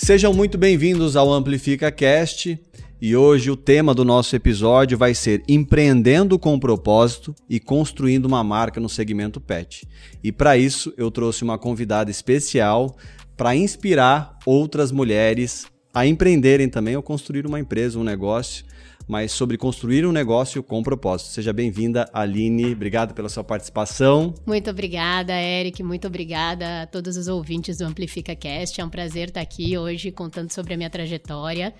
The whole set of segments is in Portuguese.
Sejam muito bem-vindos ao Amplifica Cast. E hoje o tema do nosso episódio vai ser empreendendo com propósito e construindo uma marca no segmento pet. E para isso eu trouxe uma convidada especial para inspirar outras mulheres a empreenderem também ou construir uma empresa, um negócio, mas sobre construir um negócio com propósito. Seja bem-vinda, Aline. Obrigado pela sua participação. Muito obrigada, Eric. Muito obrigada a todos os ouvintes do Amplifica Cast. É um prazer estar aqui hoje contando sobre a minha trajetória.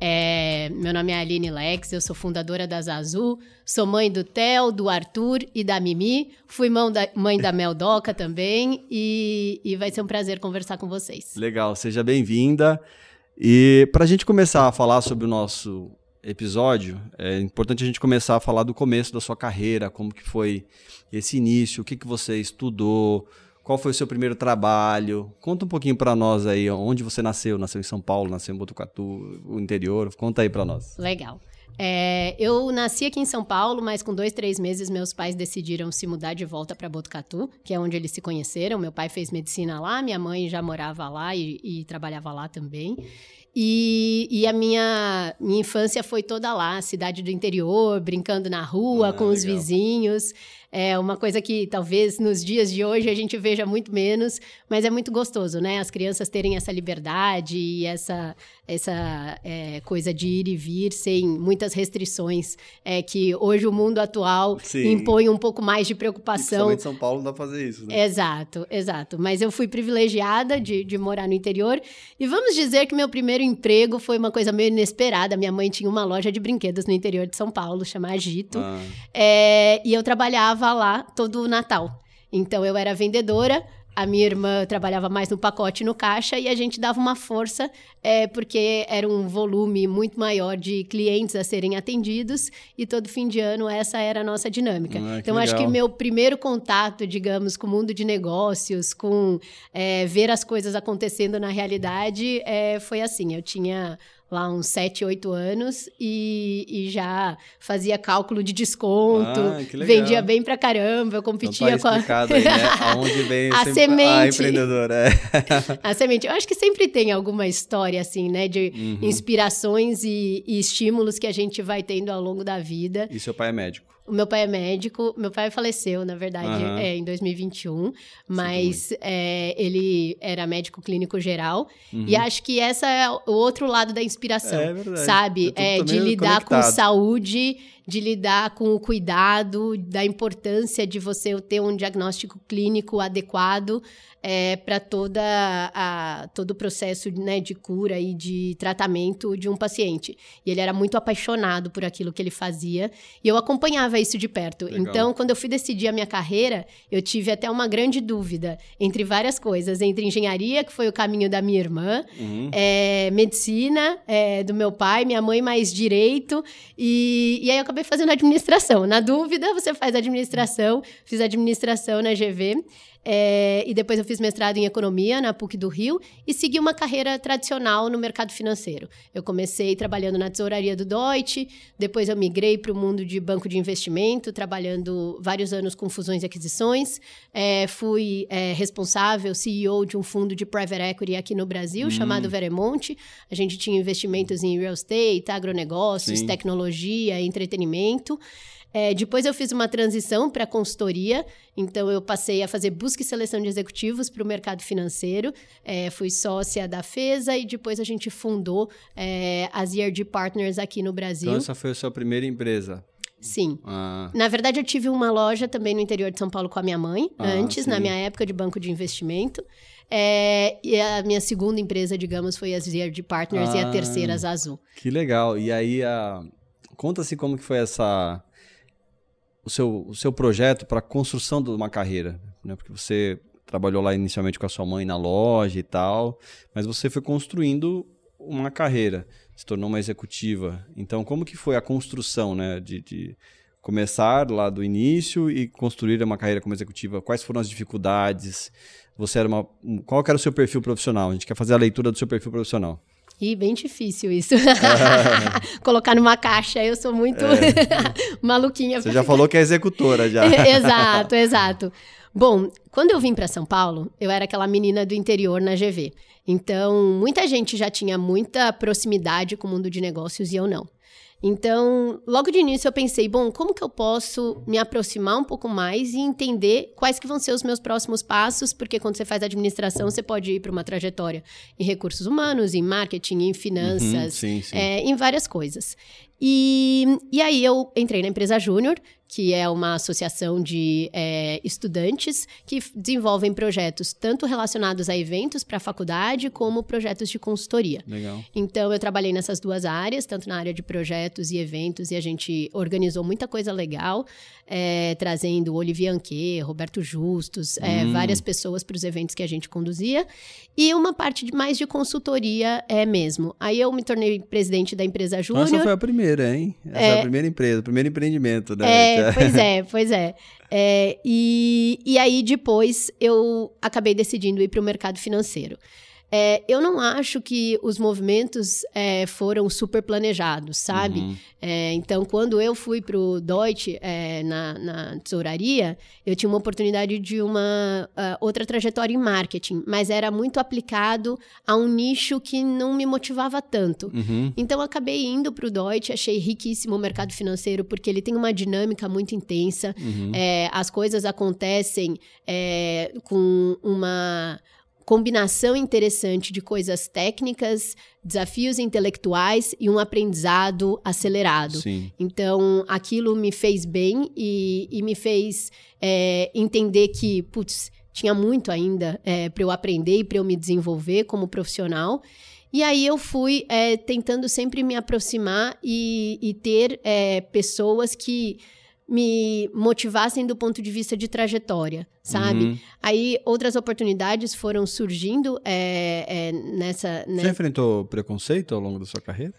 É, meu nome é Aline Lex, eu sou fundadora da Zazu, sou mãe do Theo, do Arthur e da Mimi, fui da, mãe da Meldoca também e, e vai ser um prazer conversar com vocês. Legal, seja bem-vinda. E para a gente começar a falar sobre o nosso episódio, é importante a gente começar a falar do começo da sua carreira, como que foi esse início, o que, que você estudou, qual foi o seu primeiro trabalho? Conta um pouquinho para nós aí, onde você nasceu? Nasceu em São Paulo, nasceu em Botucatu, o interior? Conta aí para nós. Legal. É, eu nasci aqui em São Paulo, mas com dois, três meses meus pais decidiram se mudar de volta para Botucatu, que é onde eles se conheceram. Meu pai fez medicina lá, minha mãe já morava lá e, e trabalhava lá também. E, e, a minha, minha infância foi toda lá, cidade do interior, brincando na rua ah, com legal. os vizinhos. É uma coisa que talvez nos dias de hoje a gente veja muito menos, mas é muito gostoso, né? As crianças terem essa liberdade e essa, essa é, coisa de ir e vir sem muitas restrições, é que hoje o mundo atual Sim. impõe um pouco mais de preocupação. em São Paulo não dá pra fazer isso, né? Exato, exato. Mas eu fui privilegiada de, de morar no interior e vamos dizer que meu primeiro emprego foi uma coisa meio inesperada. Minha mãe tinha uma loja de brinquedos no interior de São Paulo, chamada Agito, ah. é, e eu trabalhava lá todo o Natal. Então eu era vendedora, a minha irmã trabalhava mais no pacote no caixa e a gente dava uma força é, porque era um volume muito maior de clientes a serem atendidos e todo fim de ano essa era a nossa dinâmica. Ah, então legal. acho que meu primeiro contato, digamos, com o mundo de negócios, com é, ver as coisas acontecendo na realidade, é, foi assim. Eu tinha lá uns 7, 8 anos e, e já fazia cálculo de desconto, ah, vendia bem pra caramba, eu competia então tá com a... aí, né? Aonde vem a semente. A empreendedora. É. a semente. Eu acho que sempre tem alguma história assim, né, de uhum. inspirações e, e estímulos que a gente vai tendo ao longo da vida. E seu pai é médico? O meu pai é médico, meu pai faleceu, na verdade, uhum. é, em 2021, mas é, ele era médico clínico geral. Uhum. E acho que essa é o outro lado da inspiração, é sabe? É, de lidar conectado. com saúde, de lidar com o cuidado, da importância de você ter um diagnóstico clínico adequado é, para toda a, todo o processo né, de cura e de tratamento de um paciente. E ele era muito apaixonado por aquilo que ele fazia e eu acompanhava isso de perto. Legal. Então, quando eu fui decidir a minha carreira, eu tive até uma grande dúvida entre várias coisas, entre engenharia, que foi o caminho da minha irmã, uhum. é, medicina é, do meu pai, minha mãe mais direito e, e aí eu acabei fazendo administração. Na dúvida, você faz administração, fiz administração na GV. É, e depois eu fiz mestrado em economia na PUC do Rio e segui uma carreira tradicional no mercado financeiro. Eu comecei trabalhando na tesouraria do Deutsche, depois eu migrei para o mundo de banco de investimento, trabalhando vários anos com fusões e aquisições. É, fui é, responsável, CEO de um fundo de private equity aqui no Brasil, hum. chamado Veremonte. A gente tinha investimentos em real estate, agronegócios, Sim. tecnologia, entretenimento. É, depois eu fiz uma transição para consultoria, então eu passei a fazer busca e seleção de executivos para o mercado financeiro, é, fui sócia da FESA e depois a gente fundou é, as ERG Partners aqui no Brasil. Então essa foi a sua primeira empresa? Sim. Ah. Na verdade, eu tive uma loja também no interior de São Paulo com a minha mãe, ah, antes, sim. na minha época de banco de investimento. É, e a minha segunda empresa, digamos, foi a ERG Partners ah, e a ah, terceira, a Azul. Que legal. E aí, a... conta-se como que foi essa o seu, o seu projeto para a construção de uma carreira, né? Porque você trabalhou lá inicialmente com a sua mãe na loja e tal, mas você foi construindo uma carreira, se tornou uma executiva. Então, como que foi a construção, né, de, de começar lá do início e construir uma carreira como executiva? Quais foram as dificuldades? Você era uma, qual era o seu perfil profissional? A gente quer fazer a leitura do seu perfil profissional. E bem difícil isso. Colocar numa caixa, eu sou muito é. maluquinha. Você já falou que é executora já. exato, exato. Bom, quando eu vim para São Paulo, eu era aquela menina do interior na GV. Então, muita gente já tinha muita proximidade com o mundo de negócios e eu não. Então, logo de início eu pensei, bom, como que eu posso me aproximar um pouco mais e entender quais que vão ser os meus próximos passos, porque quando você faz administração, você pode ir para uma trajetória em recursos humanos, em marketing, em finanças, uhum, sim, sim. É, em várias coisas. E, e aí eu entrei na empresa Júnior, que é uma associação de é, estudantes que desenvolvem projetos tanto relacionados a eventos para a faculdade, como projetos de consultoria. Legal. Então, eu trabalhei nessas duas áreas, tanto na área de projetos e eventos, e a gente organizou muita coisa legal, é, trazendo Olivier Anquet, Roberto Justus, é, hum. várias pessoas para os eventos que a gente conduzia, e uma parte de, mais de consultoria é mesmo. Aí eu me tornei presidente da empresa Júnior. Essa foi a primeira, hein? Essa é, a primeira empresa, o primeiro empreendimento, né? É, pois é, pois é. é e, e aí depois eu acabei decidindo ir para o mercado financeiro. É, eu não acho que os movimentos é, foram super planejados, sabe? Uhum. É, então, quando eu fui para o Deutsche é, na, na, tesouraria, eu tinha uma oportunidade de uma uh, outra trajetória em marketing, mas era muito aplicado a um nicho que não me motivava tanto. Uhum. Então, eu acabei indo para o Deutsche, achei riquíssimo o mercado financeiro, porque ele tem uma dinâmica muito intensa, uhum. É, as coisas acontecem com uma combinação interessante de coisas técnicas, desafios intelectuais e um aprendizado acelerado. Sim. Então, aquilo me fez bem e, e me fez é, entender que, putz, tinha muito ainda é, para eu aprender e para eu me desenvolver como profissional. E aí eu fui é, tentando sempre me aproximar e, e ter é, pessoas que me motivassem do ponto de vista de trajetória, sabe? Uhum. Aí outras oportunidades foram surgindo é, é, nessa. Né? Você enfrentou preconceito ao longo da sua carreira?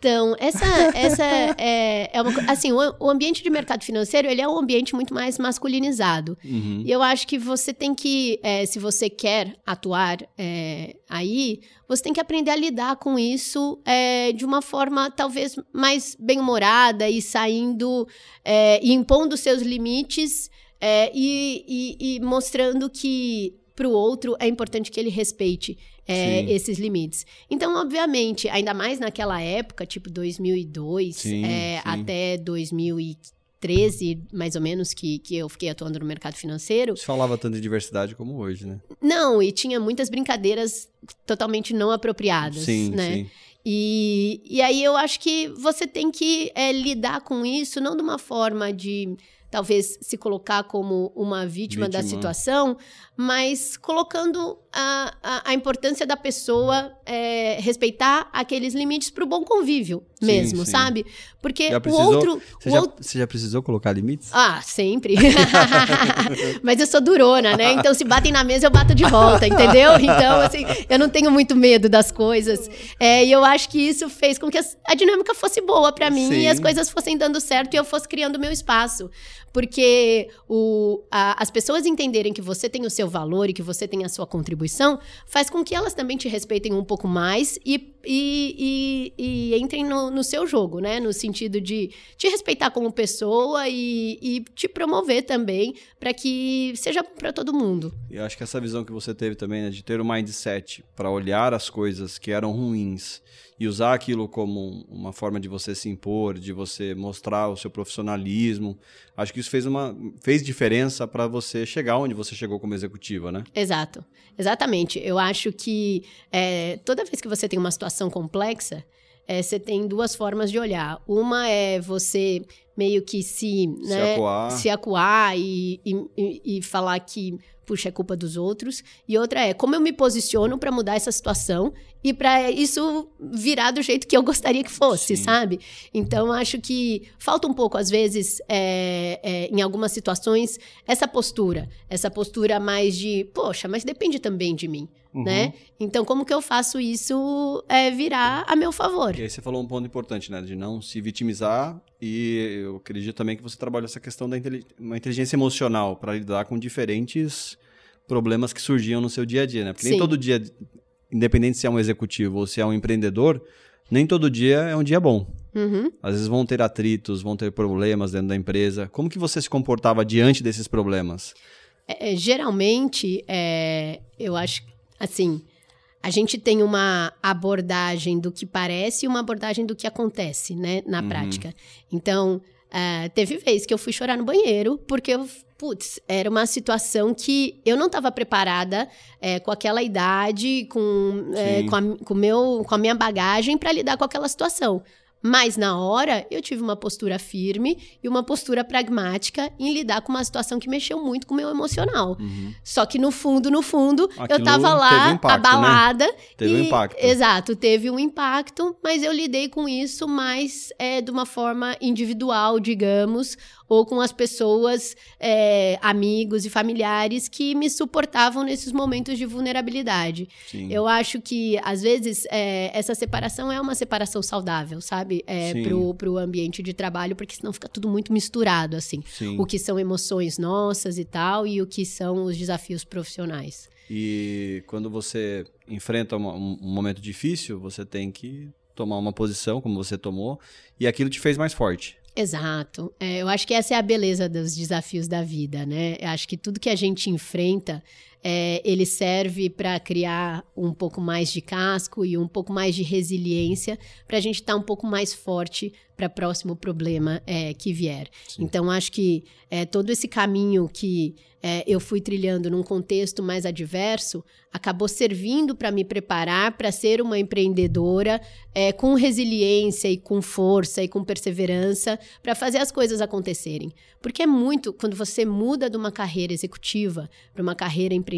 Então, essa, essa é, é uma assim, o, o, ambiente de mercado financeiro, ele é um ambiente muito mais masculinizado. Uhum. E eu acho que você tem que, é, se você quer atuar é, aí, você tem que aprender a lidar com isso é, de uma forma talvez mais bem-humorada e saindo é, e impondo seus limites é, e, e, e mostrando que para o outro é importante que ele respeite é, esses limites. Então, obviamente, ainda mais naquela época, tipo 2002 sim, é, sim. até 2013, mais ou menos, que, que eu fiquei atuando no mercado financeiro. Se falava tanto de diversidade como hoje, né? Não, e tinha muitas brincadeiras totalmente não apropriadas, sim, né? Sim. E, e aí eu acho que você tem que é, lidar com isso, não de uma forma de talvez se colocar como uma vítima, vítima. da situação, mas colocando a, a, a importância da pessoa é, respeitar aqueles limites para o bom convívio mesmo, sim, sim. sabe? Porque precisou, o outro. Você, o já, outro... você já precisou colocar limites? Ah, sempre. mas eu sou durona, né? Então, se batem na mesa, eu bato de volta, entendeu? Então, assim, eu não tenho muito medo das coisas. É, e eu acho que isso fez com que a, a dinâmica fosse boa para mim sim. e as coisas fossem dando certo e eu fosse criando meu espaço. Porque o, as pessoas entenderem que você tem o seu valor e que você tem a sua contribuição, faz com que elas também te respeitem um pouco mais e, e, e, e entrem no, no, seu jogo, né? No sentido de te respeitar como pessoa e, e te promover também para que seja para todo mundo. E acho que essa visão que você teve também, né, de ter o um mindset para olhar as coisas que eram ruins e usar aquilo como uma forma de você se impor, de você mostrar o seu profissionalismo. Acho que isso fez uma fez diferença para você chegar onde você chegou como executiva, né? Exato, exatamente. Eu acho que é, toda vez que você tem uma situação complexa, é, você tem duas formas de olhar. Uma é você meio que se, né, se acuar, se acuar e, e, e falar que puxa, é culpa dos outros. E outra é como eu me posiciono para mudar essa situação e para isso virar do jeito que eu gostaria que fosse, Sim. sabe? Então, acho que falta um pouco, às vezes, é, é, em algumas situações, essa postura. Essa postura mais de, poxa, mas depende também de mim. Uhum. Né? Então, como que eu faço isso é, virar a meu favor? E aí você falou um ponto importante, né? De não se vitimizar e eu acredito também que você trabalha essa questão da uma inteligência emocional para lidar com diferentes problemas que surgiam no seu dia a dia, né? Porque Sim. nem todo dia, independente se é um executivo ou se é um empreendedor, nem todo dia é um dia bom. Uhum. Às vezes vão ter atritos, vão ter problemas dentro da empresa. Como que você se comportava diante desses problemas? É, é, geralmente, é, eu acho, assim, a gente tem uma abordagem do que parece e uma abordagem do que acontece, né, na uhum. prática. Então, uh, teve vez que eu fui chorar no banheiro porque eu putz, era uma situação que eu não estava preparada é, com aquela idade, com, é, com, a, com, meu, com a minha bagagem para lidar com aquela situação. Mas na hora eu tive uma postura firme e uma postura pragmática em lidar com uma situação que mexeu muito com o meu emocional. Uhum. Só que no fundo, no fundo, Aquilo eu tava lá impacto, né? abalada. Né? Teve e, um impacto. Exato, teve um impacto, mas eu lidei com isso mais é, de uma forma individual, digamos, ou com as pessoas, é, amigos e familiares que me suportavam nesses momentos de vulnerabilidade. Sim. Eu acho que, às vezes, é, essa separação é uma separação saudável, sabe? É, pro, pro ambiente de trabalho, porque senão fica tudo muito misturado, assim. Sim. O que são emoções nossas e tal, e o que são os desafios profissionais. E quando você enfrenta um, um momento difícil, você tem que tomar uma posição, como você tomou, e aquilo te fez mais forte. Exato. É, eu acho que essa é a beleza dos desafios da vida, né? Eu acho que tudo que a gente enfrenta, é, ele serve para criar um pouco mais de casco e um pouco mais de resiliência para a gente estar tá um pouco mais forte para o próximo problema é, que vier. Sim. Então, acho que é, todo esse caminho que é, eu fui trilhando num contexto mais adverso acabou servindo para me preparar para ser uma empreendedora é, com resiliência e com força e com perseverança para fazer as coisas acontecerem. Porque é muito, quando você muda de uma carreira executiva para uma carreira empreendedora,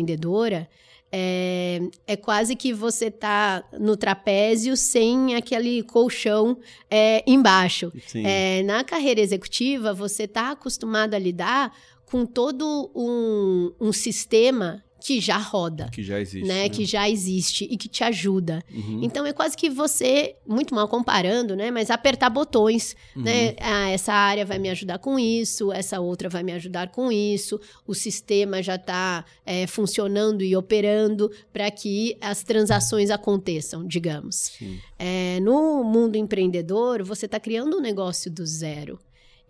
é, é, quase que você tá no trapézio sem aquele colchão é, embaixo. É, na carreira executiva, você tá acostumado a lidar com todo um, um sistema que já roda. Que já existe. Né? né? Que já existe e que te ajuda. Uhum. Então é quase que você, muito mal comparando, né? Mas apertar botões, uhum. né? Ah, essa área vai me ajudar com isso, essa outra vai me ajudar com isso, o sistema já está é, funcionando e operando para que as transações aconteçam, digamos. É, no mundo empreendedor, você está criando um negócio do zero.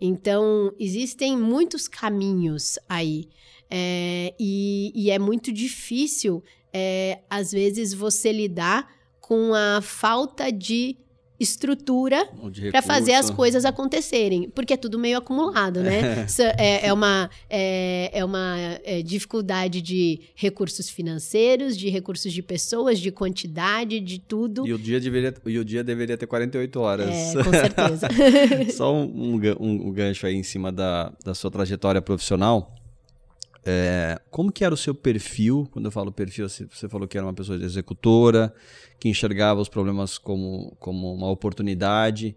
Então, existem muitos caminhos aí. É, e, e, é muito difícil, é, às vezes, você lidar com a falta de estrutura para fazer as coisas acontecerem, porque é tudo meio acumulado, né? É, é uma, é, é uma é, dificuldade de recursos financeiros, de recursos de pessoas, de quantidade, de tudo. E o dia deveria, e o dia deveria ter 48 horas. É, com certeza. Só um, um, um, gancho aí em cima da, da sua trajetória profissional. É, como que era o seu perfil? Quando eu falo perfil, você falou que era uma pessoa executora, que enxergava os problemas como, como uma oportunidade.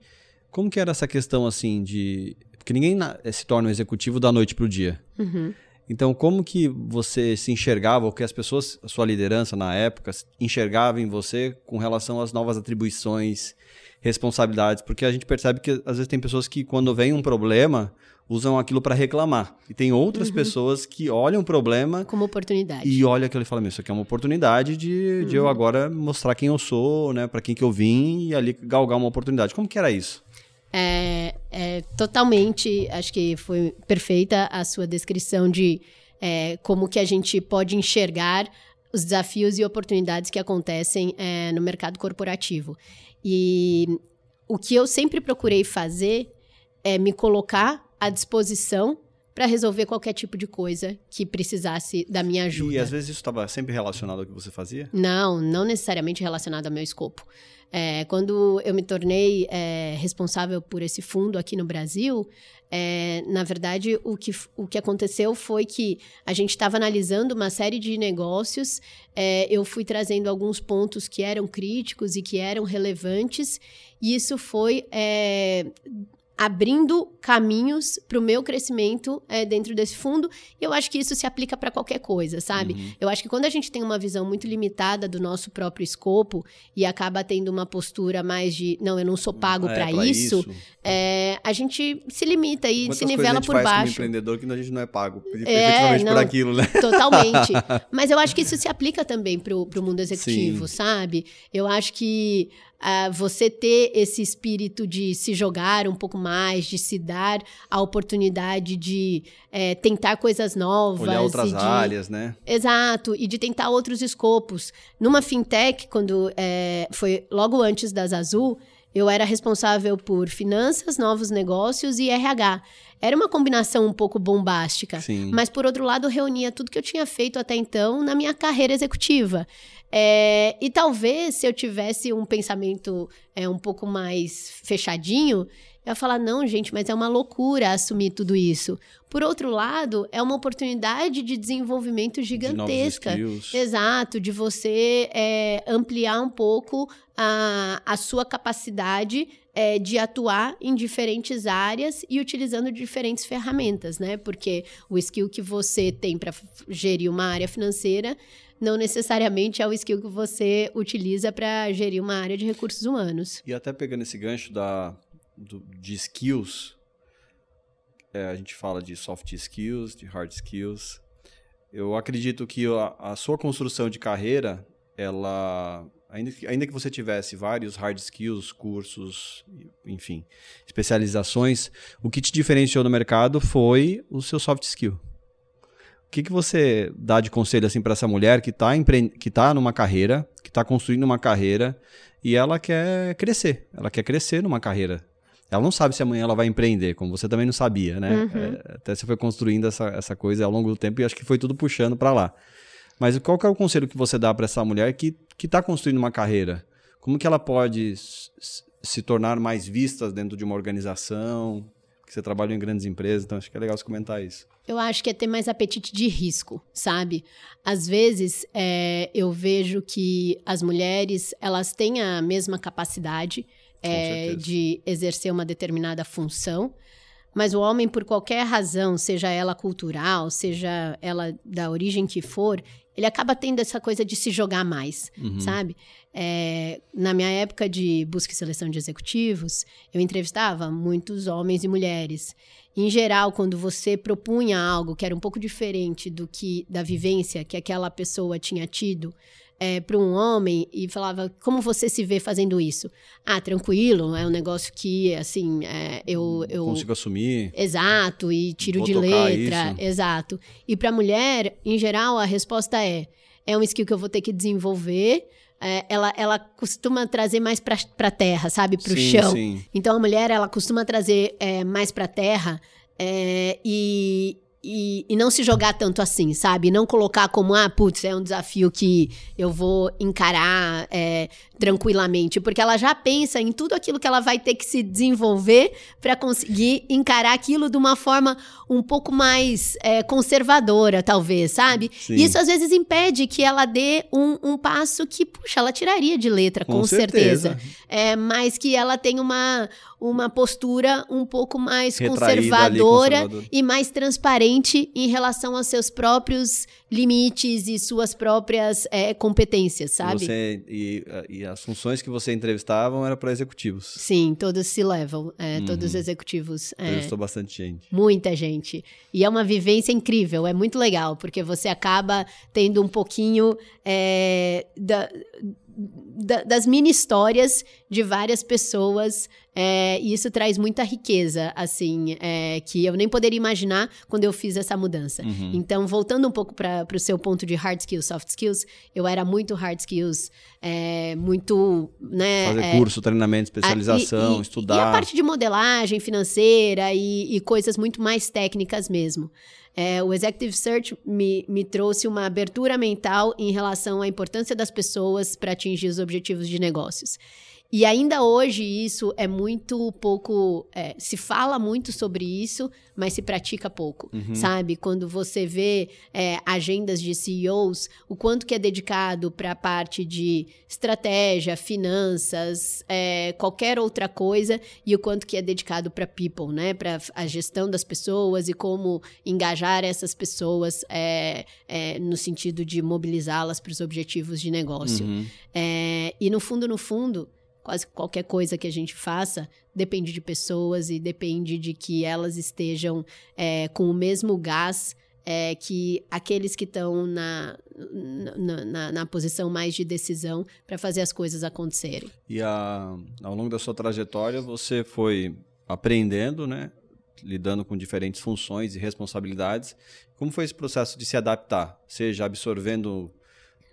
Como que era essa questão assim de... Porque ninguém se torna um executivo da noite para o dia. Uhum. Então, como que você se enxergava, ou que as pessoas, a sua liderança na época, enxergava em você com relação às novas atribuições, responsabilidades? Porque a gente percebe que às vezes tem pessoas que quando vem um problema, usam aquilo para reclamar. E tem outras uhum. pessoas que olham o problema como oportunidade. E olha aquilo e fala: Isso aqui é uma oportunidade de, uhum. de eu uhum. agora mostrar quem eu sou, né, para quem que eu vim e ali galgar uma oportunidade. Como que era isso? É, é totalmente, acho que foi perfeita a sua descrição de é, como que a gente pode enxergar os desafios e oportunidades que acontecem é, no mercado corporativo. E o que eu sempre procurei fazer é me colocar à disposição para resolver qualquer tipo de coisa que precisasse da minha ajuda. E às vezes isso estava sempre relacionado ao que você fazia? Não, não necessariamente relacionado ao meu escopo. É, quando eu me tornei é, responsável por esse fundo aqui no Brasil, é, na verdade, o que, o que aconteceu foi que a gente estava analisando uma série de negócios, é, eu fui trazendo alguns pontos que eram críticos e que eram relevantes, e isso foi é, abrindo caminhos para o meu crescimento é, dentro desse fundo. E eu acho que isso se aplica para qualquer coisa, sabe? Uhum. Eu acho que quando a gente tem uma visão muito limitada do nosso próprio escopo e acaba tendo uma postura mais de não, eu não sou pago é, para isso, isso. É, a gente se limita e Quantas se nivela por baixo. Como empreendedor que a gente não é pago, é, não, por aquilo, né? Totalmente. Mas eu acho que isso se aplica também para o mundo executivo, Sim. sabe? Eu acho que uh, você ter esse espírito de se jogar um pouco mais, de se dar a oportunidade de é, tentar coisas novas. Olhar outras de... áreas, né? Exato, e de tentar outros escopos. Numa fintech, quando é, foi logo antes das Azul, eu era responsável por finanças, novos negócios e RH. Era uma combinação um pouco bombástica, Sim. mas por outro lado reunia tudo que eu tinha feito até então na minha carreira executiva. É, e talvez se eu tivesse um pensamento é, um pouco mais fechadinho, eu ia falar, não, gente, mas é uma loucura assumir tudo isso. Por outro lado, é uma oportunidade de desenvolvimento gigantesca. De Exato, de você é, ampliar um pouco a, a sua capacidade é, de atuar em diferentes áreas e utilizando diferentes ferramentas, né? Porque o skill que você tem para gerir uma área financeira não necessariamente é o skill que você utiliza para gerir uma área de recursos humanos. E até pegando esse gancho da, do, de skills, é, a gente fala de soft skills, de hard skills. Eu acredito que a, a sua construção de carreira, ela ainda que, ainda que você tivesse vários hard skills, cursos, enfim, especializações, o que te diferenciou no mercado foi o seu soft skill. O que, que você dá de conselho assim para essa mulher que está que tá numa carreira, que está construindo uma carreira e ela quer crescer, ela quer crescer numa carreira. Ela não sabe se amanhã ela vai empreender, como você também não sabia, né? Uhum. É, até você foi construindo essa, essa coisa ao longo do tempo e acho que foi tudo puxando para lá. Mas qual que é o conselho que você dá para essa mulher que está construindo uma carreira? Como que ela pode se tornar mais vista dentro de uma organização? Porque você trabalha em grandes empresas, então acho que é legal você comentar isso. Eu acho que é ter mais apetite de risco, sabe? Às vezes é, eu vejo que as mulheres elas têm a mesma capacidade é, de exercer uma determinada função, mas o homem, por qualquer razão, seja ela cultural, seja ela da origem que for, ele acaba tendo essa coisa de se jogar mais, uhum. sabe? É, na minha época de busca e seleção de executivos, eu entrevistava muitos homens e mulheres. Em geral, quando você propunha algo que era um pouco diferente do que da vivência que aquela pessoa tinha tido, é, para um homem e falava como você se vê fazendo isso ah tranquilo é um negócio que assim é, eu eu consigo assumir exato e tiro de letra isso. exato e para mulher em geral a resposta é é um skill que eu vou ter que desenvolver é, ela, ela costuma trazer mais para a terra, sabe? Para o chão. Sim. Então a mulher ela costuma trazer é, mais para terra é, e, e, e, não se jogar tanto assim, sabe? Não colocar como, ah, putz, é um desafio que eu vou encarar é, tranquilamente, porque ela já pensa em tudo aquilo que ela vai ter que se desenvolver para conseguir encarar aquilo de uma forma um pouco mais é, conservadora, talvez, sabe? Sim. Isso às vezes impede que ela dê um, um, passo que, puxa, ela tiraria de letra, com, com certeza. certeza. É, mas que ela tem uma, uma postura um pouco mais conservadora, ali, e mais transparente em relação aos seus próprios limites e suas próprias é, competências, sabe? Você, e, e, as funções que você entrevistavam eram para executivos. Sim, todos se levam, é, uhum. todos executivos. É, Entrevistou bastante gente. Muita gente. E é uma vivência incrível, é muito legal, porque você acaba tendo um pouquinho é, da, da, das mini histórias de várias pessoas é, e isso traz muita riqueza, assim, é, que eu nem poderia imaginar quando eu fiz essa mudança. Uhum. Então, voltando um pouco para o seu ponto de hard skills, soft skills, eu era muito hard skills, é, muito, né? Fazer é, curso, treinamento, especialização, a, e, estudar. E a parte de modelagem financeira e, e coisas muito mais técnicas mesmo. É, o Executive Search me, me trouxe uma abertura mental em relação à importância das pessoas para atingir os objetivos de negócios. E ainda hoje isso é muito pouco. É, se fala muito sobre isso, mas se pratica pouco, uhum. sabe? Quando você vê é, agendas de CEOs, o quanto que é dedicado para a parte de estratégia, finanças, é, qualquer outra coisa, e o quanto que é dedicado para people, né? Para a gestão das pessoas e como engajar essas pessoas é, é, no sentido de mobilizá-las para os objetivos de negócio. Uhum. É, e no fundo, no fundo quase qualquer coisa que a gente faça depende de pessoas e depende de que elas estejam é, com o mesmo gás é que aqueles que estão na, na, na, na, posição mais de decisão para fazer as coisas acontecerem. E a, ao longo da sua trajetória, você foi aprendendo, né? lidando com diferentes funções e responsabilidades. Como foi esse processo de se adaptar? Seja absorvendo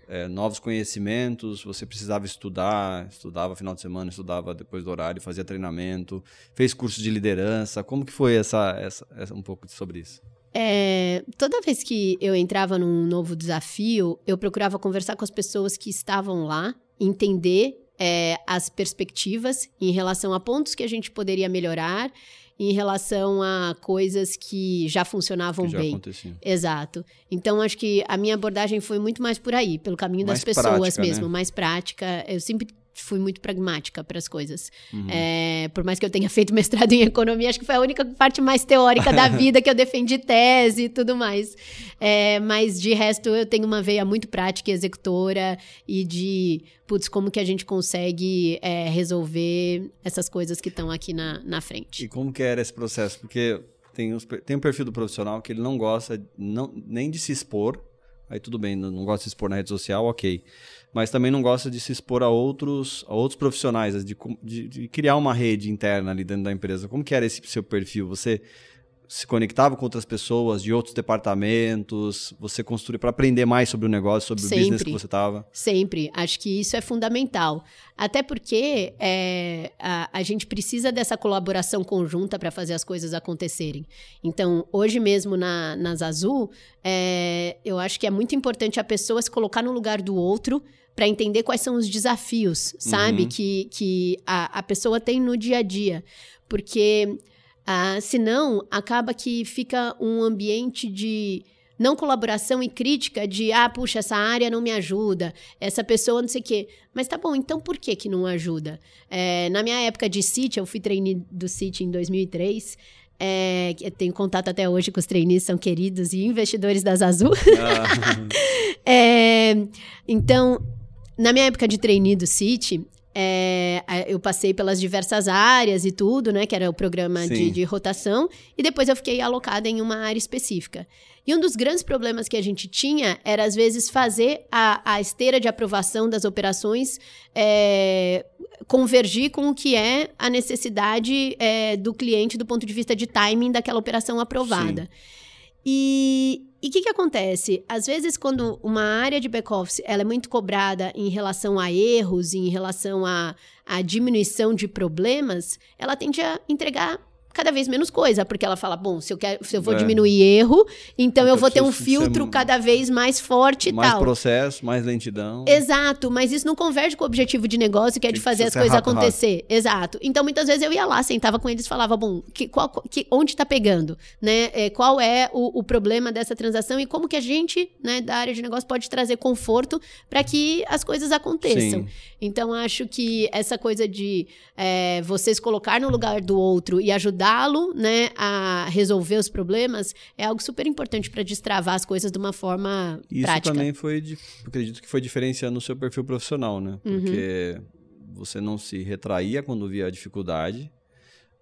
é, novos conhecimentos, você precisava estudar, estudava final de semana, estudava depois do horário, fazia treinamento, fez curso de liderança. Como que foi essa, essa, essa um pouco sobre isso? É, toda vez que eu entrava num novo desafio, eu procurava conversar com as pessoas que estavam lá, entender é, as perspectivas em relação a pontos que a gente poderia melhorar em relação a coisas que já funcionavam que já bem. Aconteciam. Exato. Então acho que a minha abordagem foi muito mais por aí, pelo caminho mais das pessoas prática, mesmo, né? mais prática. Eu sempre fui muito pragmática para as coisas. Uhum. É, por mais que eu tenha feito mestrado em economia, acho que foi a única parte mais teórica da vida que eu defendi tese e tudo mais. É, mas de resto, eu tenho uma veia muito prática e executora e de, putz, como que a gente consegue é, resolver essas coisas que estão aqui na, na frente. E como que era esse processo? Porque tem, os, tem um perfil do profissional que ele não gosta não, nem de se expor, aí tudo bem, não, não gosta de se expor na rede social, ok mas também não gosta de se expor a outros, a outros profissionais, de, de, de, criar uma rede interna ali dentro da empresa. Como que era esse seu perfil? Você se conectava com outras pessoas de outros departamentos? Você construiu para aprender mais sobre o negócio, sobre Sempre. o business que você estava? Sempre. Acho que isso é fundamental. Até porque é, a, a gente precisa dessa colaboração conjunta para fazer as coisas acontecerem. Então, hoje mesmo na, nas Azul, é, eu acho que é muito importante a pessoa se colocar no lugar do outro para entender quais são os desafios, sabe? Uhum. Que, que a, a pessoa tem no dia a dia. Porque ah, senão acaba que fica um ambiente de não colaboração e crítica de ah, puxa, essa área não me ajuda, essa pessoa não sei o quê. Mas tá bom, então por que que não ajuda? É, na minha época de City, eu fui trainee do City em 2003, é, tenho contato até hoje com os trainees, são queridos e investidores das Azul. Ah. é, então, na minha época de trainee do City, é, eu passei pelas diversas áreas e tudo, né? Que era o programa de, de, rotação. E depois eu fiquei alocada em uma área específica. E um dos grandes problemas que a gente tinha era, às vezes, fazer a, a esteira de aprovação das operações é, convergir com o que é a necessidade é, do cliente do ponto de vista de timing daquela operação aprovada. Sim. E o que, que acontece? Às vezes, quando uma área de back-office ela é muito cobrada em relação a erros, em relação a, a diminuição de problemas, ela tende a entregar cada vez menos coisa, porque ela fala, bom, se eu, quero, se eu vou é. diminuir erro, então, eu vou ter um filtro cada vez mais forte e mais tal. Mais processo, mais lentidão. Exato, mas isso não converge com o objetivo de negócio, que é de fazer as coisas acontecer. Rápido. Exato. Então, muitas vezes eu ia lá, sentava com eles e falava, bom, que, qual, que, onde está pegando? Né? É, qual é o, o, problema dessa transação e como que a gente, né, da área de negócio, pode trazer conforto para que as coisas aconteçam. Sim. Então, acho que essa coisa de é, vocês colocar no lugar do outro e ajudá-lo né, a resolver os problemas é algo super importante para destravar as coisas de uma forma Isso prática. Isso também foi, acredito que foi diferenciando o seu perfil profissional, né? Uhum. Porque uhum. você não se retraía quando via a dificuldade,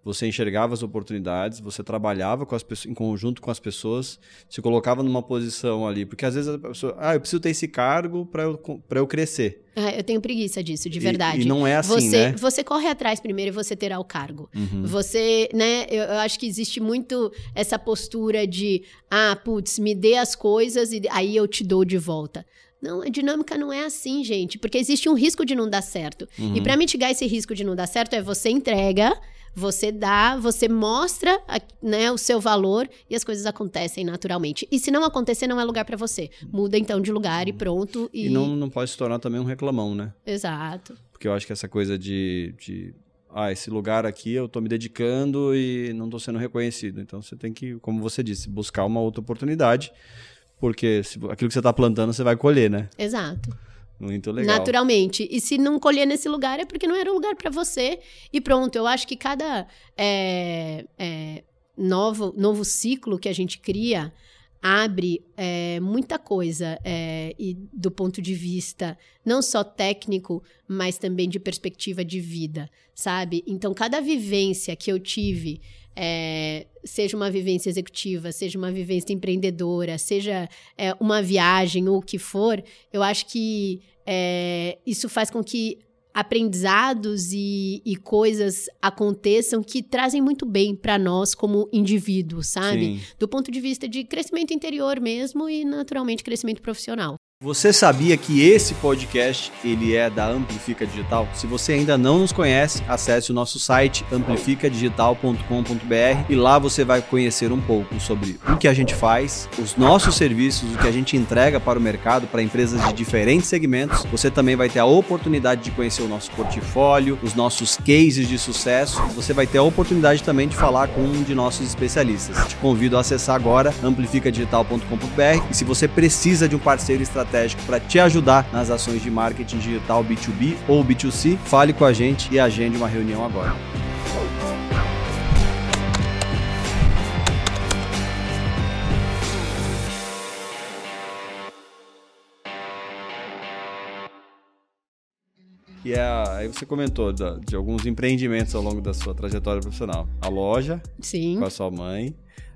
você enxergava as oportunidades, você trabalhava com as pessoas, em conjunto com as pessoas, se colocava numa posição ali, porque às vezes a pessoa, ah, eu preciso ter esse cargo para eu, eu crescer. Ah, eu tenho preguiça disso, de verdade. E, e não é assim, você, né? Você corre atrás primeiro e você terá o cargo. Uhum. Você, né, eu, eu, acho que existe muito essa postura de, ah, putz, me dê as coisas e aí eu te dou de volta. Não, a dinâmica não é assim, gente, porque existe um risco de não dar certo. Uhum. E para mitigar esse risco de não dar certo é você entrega, você dá, você mostra né, o seu valor e as coisas acontecem naturalmente. E se não acontecer, não é lugar para você. Muda então de lugar e pronto. E, e não, não pode se tornar também um reclamão, né? Exato. Porque eu acho que essa coisa de, de ah, esse lugar aqui eu estou me dedicando e não estou sendo reconhecido. Então você tem que, como você disse, buscar uma outra oportunidade porque se, aquilo que você está plantando, você vai colher, né? Exato. Muito legal. Naturalmente. E se não colher nesse lugar, é porque não era o lugar para você. E pronto, eu acho que cada é, é, novo, novo ciclo que a gente cria abre é, muita coisa é, e do ponto de vista não só técnico, mas também de perspectiva de vida, sabe? Então, cada vivência que eu tive é, seja uma vivência executiva, seja uma vivência empreendedora, seja é, uma viagem ou o que for, eu acho que é, isso faz com que aprendizados e, e, coisas aconteçam que trazem muito bem para nós como indivíduos, sabe? Sim. Do ponto de vista de crescimento interior mesmo e naturalmente crescimento profissional. Você sabia que esse podcast ele é da Amplifica Digital? Se você ainda não nos conhece, acesse o nosso site amplificadigital.com.br e lá você vai conhecer um pouco sobre o que a gente faz, os nossos serviços, o que a gente entrega para o mercado, para empresas de diferentes segmentos. Você também vai ter a oportunidade de conhecer o nosso portfólio, os nossos cases de sucesso. Você vai ter a oportunidade também de falar com um de nossos especialistas. Te convido a acessar agora amplificadigital.com.br e se você precisa de um parceiro estratégico estratégico para te ajudar nas ações de marketing digital B2B ou B2C, fale com a gente e agende uma reunião agora. E é, aí você comentou de, de, alguns empreendimentos ao longo da sua trajetória profissional. A loja, Sim. com a sua mãe.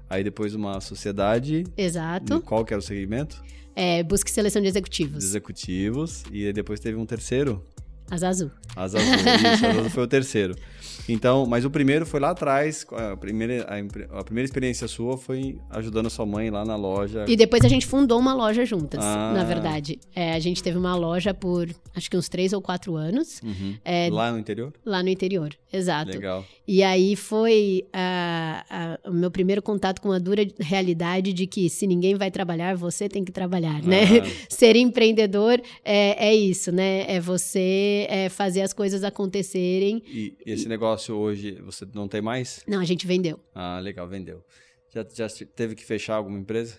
Aí depois uma sociedade. Exato. Qual que era o segmento? É, busca e seleção de executivos. De executivos. E depois teve um terceiro? Asa Azul. Asa Azul, isso, Asa Azul foi o terceiro. Então, mas o primeiro foi lá atrás, a primeira, a, a, primeira experiência sua foi ajudando a sua mãe lá na loja. E depois a gente fundou uma loja juntas, ah. na verdade. É, a gente teve uma loja por acho que uns três ou quatro anos. Uhum. É, lá no interior? Lá no interior, exato. Legal. E aí foi o meu primeiro contato com a dura realidade de que se ninguém vai trabalhar, você tem que trabalhar, né? ah. né? Ser empreendedor é, é isso, né? É você é fazer as coisas acontecerem. E, e esse negócio negócio hoje você não tem mais? Não, a gente vendeu. Ah, legal, vendeu. Já, já teve que fechar alguma empresa?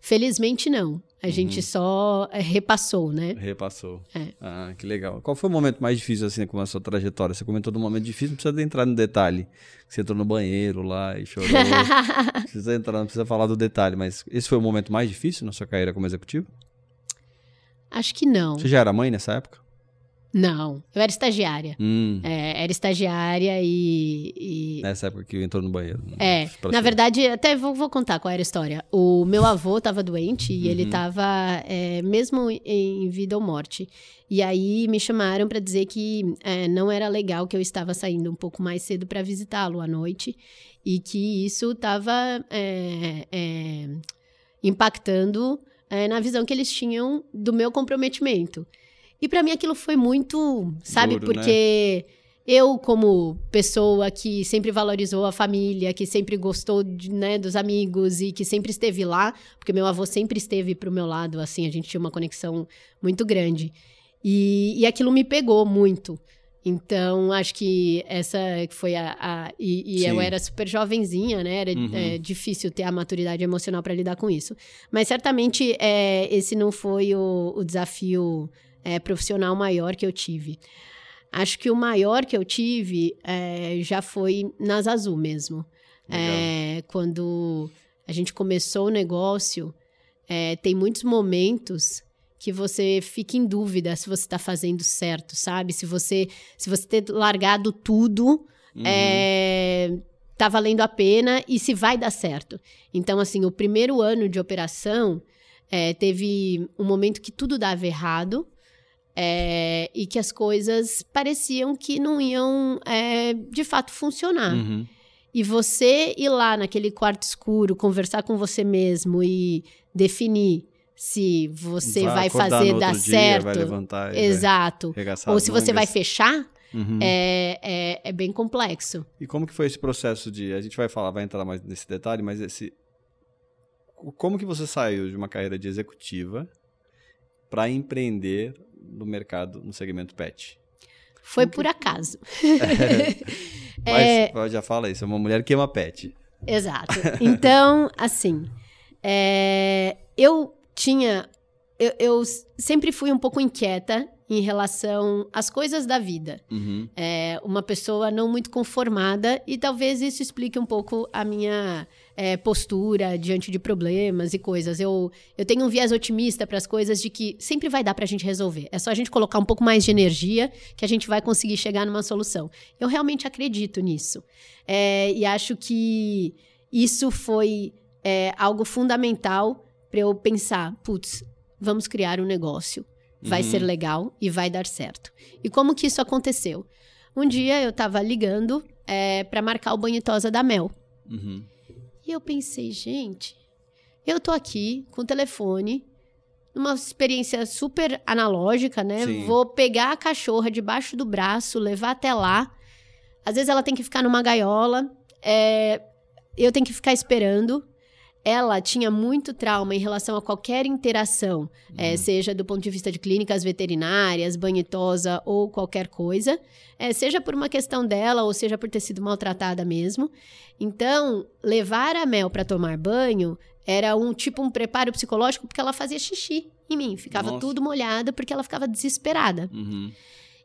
Felizmente não. A uhum. gente só é, repassou, né? Repassou. É. Ah, que legal. Qual foi o momento mais difícil, assim, com a sua trajetória? Você comentou do momento difícil, não precisa entrar no detalhe. Você entrou no banheiro lá e chorou. precisa entrar, não precisa falar do detalhe, mas esse foi o momento mais difícil na sua carreira como executivo? Acho que não. Você já era mãe nessa época? Não, eu era estagiária. Hum. É, era estagiária e, e, Nessa época que entrou no banheiro. É, na verdade, até vou, vou, contar qual era a história. O meu avô estava doente e uhum. ele estava é, mesmo em vida ou morte. E aí me chamaram para dizer que é, não era legal que eu estava saindo um pouco mais cedo para visitá-lo à noite e que isso estava é, é, impactando é, na visão que eles tinham do meu comprometimento. E para mim aquilo foi muito, sabe? Duro, porque né? eu, como pessoa que sempre valorizou a família, que sempre gostou de, né, dos amigos e que sempre esteve lá, porque meu avô sempre esteve pro meu lado, assim, a gente tinha uma conexão muito grande. E, e aquilo me pegou muito. Então, acho que essa foi a. a e, e eu era super jovenzinha, né? Era uhum. é, difícil ter a maturidade emocional para lidar com isso. Mas certamente é, esse não foi o, o desafio é, profissional maior que eu tive. Acho que o maior que eu tive é, já foi nas Azul mesmo. É, quando a gente começou o negócio, é, tem muitos momentos que você fica em dúvida se você está fazendo certo, sabe? Se você se você ter largado tudo, uhum. é, tá valendo a pena e se vai dar certo. Então, assim, o primeiro ano de operação é, teve um momento que tudo dava errado. É, e que as coisas pareciam que não iam é, de fato funcionar. Uhum. E você ir lá naquele quarto escuro, conversar com você mesmo e definir se você vai, vai fazer dar dia, certo. Vai levantar Exato. Ou se você vai fechar. Uhum. É, é, é, bem complexo. E como que foi esse processo de. A gente vai falar, vai entrar mais nesse detalhe, mas esse. Como que você saiu de uma carreira de executiva para empreender no mercado, no segmento pet? Foi por acaso. É, Mas já fala isso, é uma mulher que ama pet. Exato. Então, assim, é, eu tinha. Eu, eu, sempre fui um pouco inquieta em relação às coisas da vida. Uhum. É, uma pessoa não muito conformada, e talvez isso explique um pouco a minha é, postura diante de problemas e coisas. Eu, eu tenho um viés otimista para as coisas de que sempre vai dar para a gente resolver. É só a gente colocar um pouco mais de energia que a gente vai conseguir chegar numa solução. Eu realmente acredito nisso. É, e acho que isso foi é, algo fundamental para eu pensar, putz, vamos criar um negócio. Vai uhum. ser legal e vai dar certo. E como que isso aconteceu? Um dia eu estava ligando é, para marcar o banho tosa da Mel. Uhum. E eu pensei, gente, eu tô aqui com o telefone, numa experiência super analógica, né? Sim. Vou pegar a cachorra debaixo do braço, levar até lá. Às vezes ela tem que ficar numa gaiola, é, eu tenho que ficar esperando ela tinha muito trauma em relação a qualquer interação, é, uhum. é, seja do ponto de vista de clínicas veterinárias, banhitosa ou qualquer coisa, é, seja por uma questão dela ou seja por ter sido maltratada mesmo. Então, levar a Mel para tomar banho era um tipo um preparo psicológico porque ela fazia xixi em mim, ficava Nossa. tudo molhado porque ela ficava desesperada. Uhum.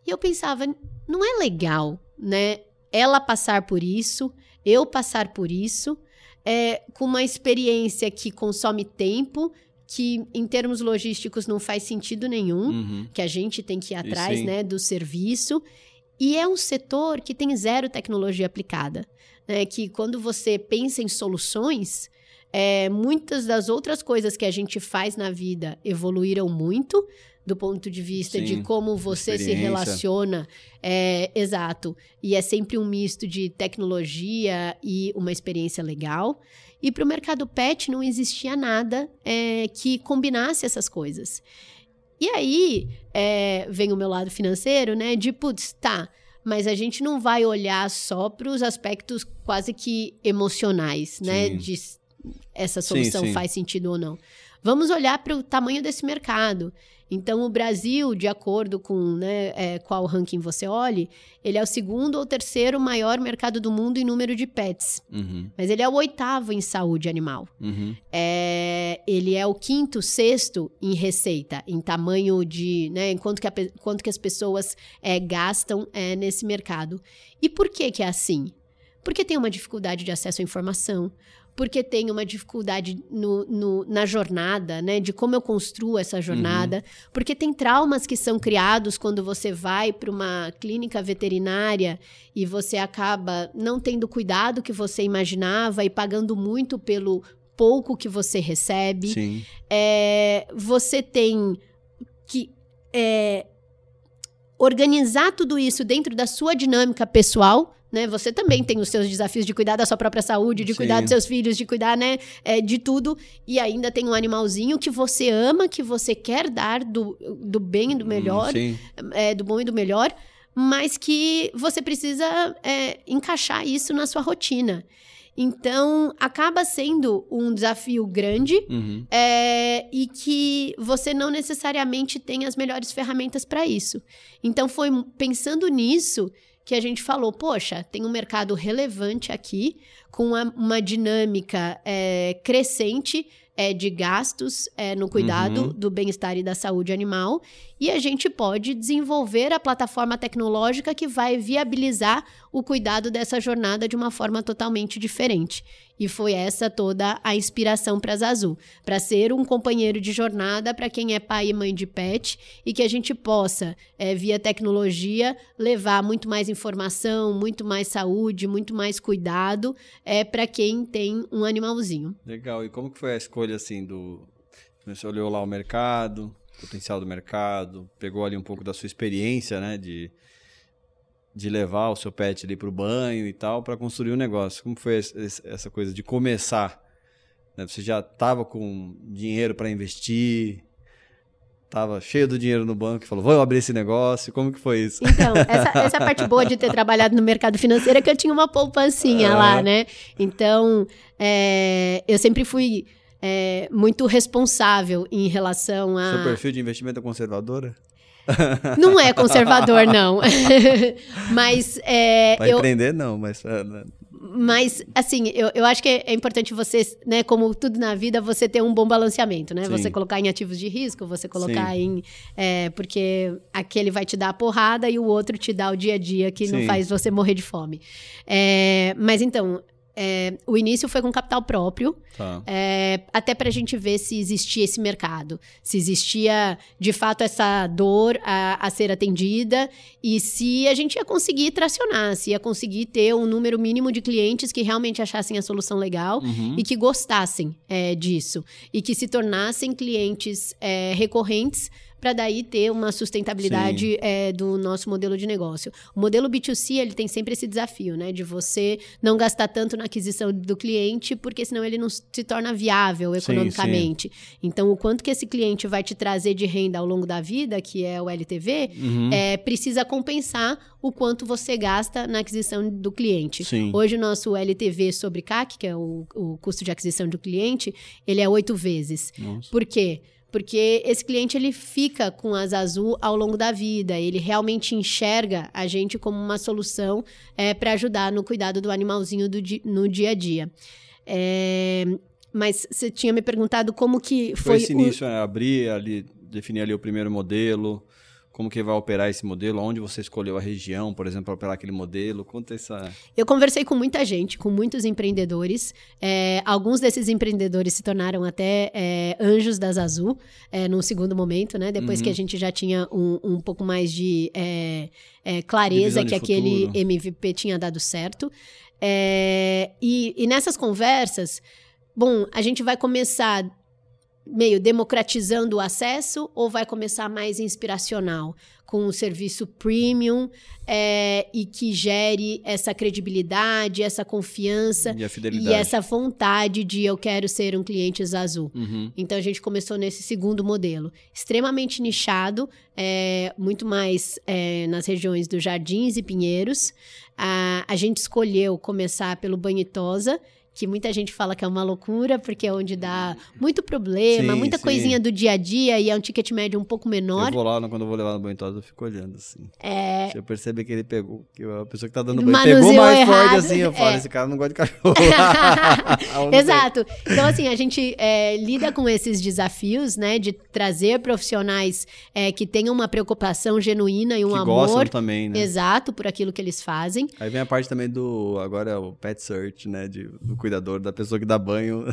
E eu pensava, não é legal, né? Ela passar por isso, eu passar por isso é, com uma experiência que consome tempo, que em termos logísticos não faz sentido nenhum, uhum. que a gente tem que ir atrás né, do serviço. E é um setor que tem zero tecnologia aplicada. Né? Que quando você pensa em soluções, é, muitas das outras coisas que a gente faz na vida evoluíram muito, do ponto de vista Sim, de como você se relaciona. É, exato. E é sempre um misto de tecnologia e uma experiência legal. E para o mercado pet não existia nada é, que combinasse essas coisas. E aí é, vem o meu lado financeiro, né? De putz, tá. Mas a gente não vai olhar só para os aspectos quase que emocionais, né? Sim. De essa solução sim, sim. faz sentido ou não. Vamos olhar para o tamanho desse mercado. Então, o Brasil, de acordo com né, é, qual ranking você olhe, ele é o segundo ou terceiro maior mercado do mundo em número de pets. Uhum. Mas ele é o oitavo em saúde animal. Uhum. É, ele é o quinto, sexto em receita, em tamanho de. Né, quanto, que a, quanto que as pessoas é, gastam é, nesse mercado. E por que, que é assim? Porque tem uma dificuldade de acesso à informação, porque tem uma dificuldade no, no, na jornada, né? De como eu construo essa jornada. Uhum. Porque tem traumas que são criados quando você vai para uma clínica veterinária e você acaba não tendo cuidado que você imaginava e pagando muito pelo pouco que você recebe. Sim. É, você tem que é, organizar tudo isso dentro da sua dinâmica pessoal né? Você também tem os seus desafios de cuidar da sua própria saúde, de Sim. cuidar dos seus filhos, de cuidar, né, é, de tudo. E ainda tem um animalzinho que você ama, que você quer dar do, do bem e do melhor, é, do bom e do melhor, mas que você precisa é, encaixar isso na sua rotina. Então, acaba sendo um desafio grande uhum. é, e que você não necessariamente tem as melhores ferramentas para isso. Então, foi pensando nisso que a gente falou, poxa, tem um mercado relevante aqui, com uma, uma dinâmica é, crescente é, de gastos é, no cuidado uhum. do bem-estar e da saúde animal, e a gente pode desenvolver a plataforma tecnológica que vai viabilizar o cuidado dessa jornada de uma forma totalmente diferente. E foi essa toda a inspiração para Zazu, para ser um companheiro de jornada para quem é pai e mãe de pet e que a gente possa, é, via tecnologia, levar muito mais informação, muito mais saúde, muito mais cuidado é, para quem tem um animalzinho. Legal. E como que foi a escolha assim do você olhou lá o mercado, potencial do mercado, pegou ali um pouco da sua experiência, né, de de levar o seu pet ali para o banho e tal, para construir um negócio. Como foi essa coisa de começar? Né? Você já estava com dinheiro para investir? Estava cheio do dinheiro no banco e falou, vou abrir esse negócio. Como que foi isso? Então, essa, essa parte boa de ter trabalhado no mercado financeiro é que eu tinha uma poupancinha lá, né? Então, é, eu sempre fui é, muito responsável em relação a... Seu perfil de investimento é conservadora? Não é conservador, não. mas. É, Vai eu, empreender, não, mas. É, né? Mas, assim, eu, eu acho que é importante você, né, como tudo na vida, você ter um bom balanceamento, né? Sim. Você colocar em ativos de risco, você colocar Sim. em. É, porque aquele vai te dar a porrada e o outro te dá o dia a dia que Sim. não faz você morrer de fome. É, mas então, é, o início foi com capital próprio, tá. é, até para a gente ver se existia esse mercado, se existia de fato essa dor a, a, ser atendida e se a gente ia conseguir tracionar, se ia conseguir ter um número mínimo de clientes que realmente achassem a solução legal uhum. e que gostassem é, disso e que se tornassem clientes é, recorrentes para daí ter uma sustentabilidade é, do nosso modelo de negócio. O modelo B2C, ele tem sempre esse desafio, né? De você não gastar tanto na aquisição do cliente, porque senão ele não se torna viável economicamente. Sim, sim. Então, o quanto que esse cliente vai te trazer de renda ao longo da vida, que é o LTV, uhum. é, precisa compensar o quanto você gasta na aquisição do cliente. Sim. Hoje, o nosso LTV sobre CAC, que é o, o custo de aquisição do cliente, ele é oito vezes. Nossa. Por quê? Porque esse cliente ele fica com as Azul ao longo da vida, ele realmente enxerga a gente como uma solução é, para ajudar no cuidado do animalzinho do di no dia a dia. É, mas você tinha me perguntado como que foi, foi esse início, o... né? abrir ali, definir ali o primeiro modelo, como que vai operar esse modelo? Onde você escolheu a região, por exemplo, para operar aquele modelo? Conta essa. Eu conversei com muita gente, com muitos empreendedores. É, alguns desses empreendedores se tornaram até é, anjos das Azul, é, num segundo momento, né? Depois uhum. que a gente já tinha um, um pouco mais de é, é, clareza que aquele MVP tinha dado certo. É, e, e nessas conversas, bom, a gente vai começar meio democratizando o acesso ou vai começar mais inspiracional, com um serviço premium é, e que gere essa credibilidade, essa confiança e, e, essa vontade de eu quero ser um cliente Zazu. Uhum. Então a gente começou nesse segundo modelo, extremamente nichado, é, muito mais é, nas regiões dos Jardins e Pinheiros. A, a gente escolheu começar pelo Banhitosa que muita gente fala que é uma loucura, porque é onde dá muito problema, sim, muita sim. coisinha do dia a dia e é um ticket médio um pouco menor. Eu vou lá, quando eu vou levar no banho todo, eu fico olhando assim. É... Se eu perceber que ele pegou, que a pessoa que tá dando banho pegou mais errado. forte assim, eu falo, é. esse cara não gosta de cachorro. Exato. Então, assim, a gente é, lida com esses desafios, né, de trazer profissionais é, que tenham uma preocupação genuína e um que amor. Gostam também, né? Exato, por aquilo que eles fazem. Aí vem a parte também do, agora, é o pet search, né, de, do cuidador, da pessoa que dá banho.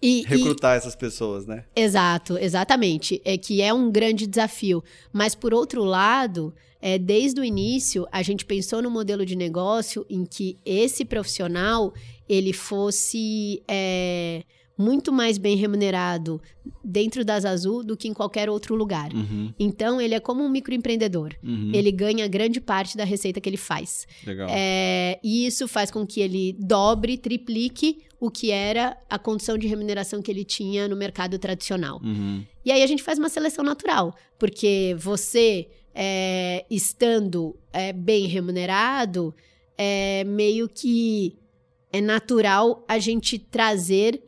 E, recrutar e... essas pessoas, né? Exato, exatamente. É que é um grande desafio. Mas, por outro lado, é, desde o início, a gente pensou no modelo de negócio em que esse profissional ele fosse. É, muito mais bem remunerado dentro das Azul do que em qualquer outro lugar. Uhum. Então, ele é como um microempreendedor. Uhum. Ele ganha grande parte da receita que ele faz. Legal. É, e isso faz com que ele dobre, triplique o que era a condição de remuneração que ele tinha no mercado tradicional. Uhum. E aí a gente faz uma seleção natural, porque você, é, estando é, bem remunerado, é meio que é natural a gente trazer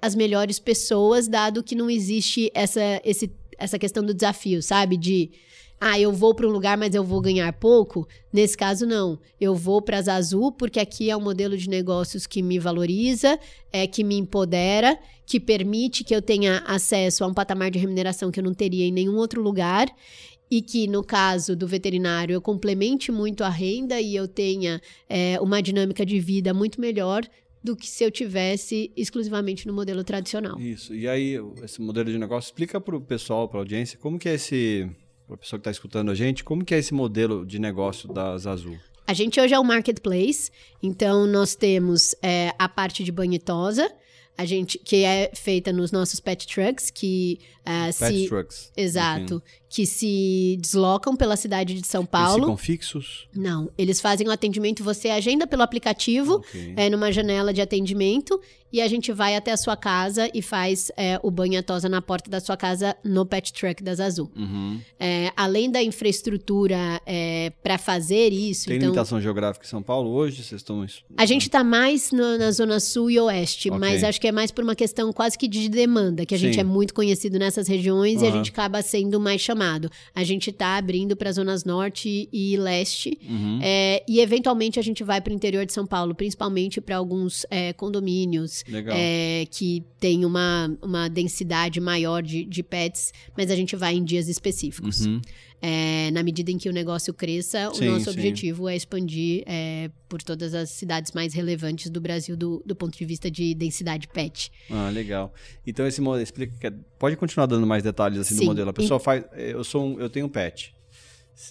as melhores pessoas, dado que não existe essa, esse, essa questão do desafio, sabe? De, ah, eu vou para um lugar, mas eu vou ganhar pouco. Nesse caso, não. Eu vou para as Azul, porque aqui é um modelo de negócios que me valoriza, é que me empodera, que permite que eu tenha acesso a um patamar de remuneração que eu não teria em nenhum outro lugar. E que, no caso do veterinário, eu complemente muito a renda e eu tenha é, uma dinâmica de vida muito melhor do que se eu tivesse exclusivamente no modelo tradicional. Isso. E aí, esse modelo de negócio, explica para o pessoal, para a audiência, como que é esse, para a pessoa que está escutando a gente, como que é esse modelo de negócio das Azul? A gente hoje é um marketplace, então nós temos é, a parte de banhitosa, a gente que é feita nos nossos pet trucks que uh, se trucks. exato Enfim. que se deslocam pela cidade de São Paulo eles ficam fixos não eles fazem o atendimento você agenda pelo aplicativo okay. é numa janela de atendimento e a gente vai até a sua casa e faz é, o banho tosa na porta da sua casa no pet truck das Azul uhum. é, além da infraestrutura é, para fazer isso tem então, limitação geográfica em São Paulo hoje vocês estão a gente está mais no, na zona sul e oeste okay. mas acho que é mais por uma questão quase que de demanda, que a Sim. gente é muito conhecido nessas regiões uhum. e a gente acaba sendo mais chamado. A gente está abrindo para zonas norte e leste uhum. é, e eventualmente a gente vai para o interior de São Paulo, principalmente para alguns é, condomínios é, que tem uma, uma densidade maior de, de pets, mas a gente vai em dias específicos. Uhum. É, na medida em que o negócio cresça, sim, o nosso sim. objetivo é expandir é, por todas as cidades mais relevantes do Brasil do, do, ponto de vista de densidade pet. Ah, legal. Então esse modelo explica, pode continuar dando mais detalhes assim sim. do modelo. A pessoa faz, eu sou um, eu tenho um pet.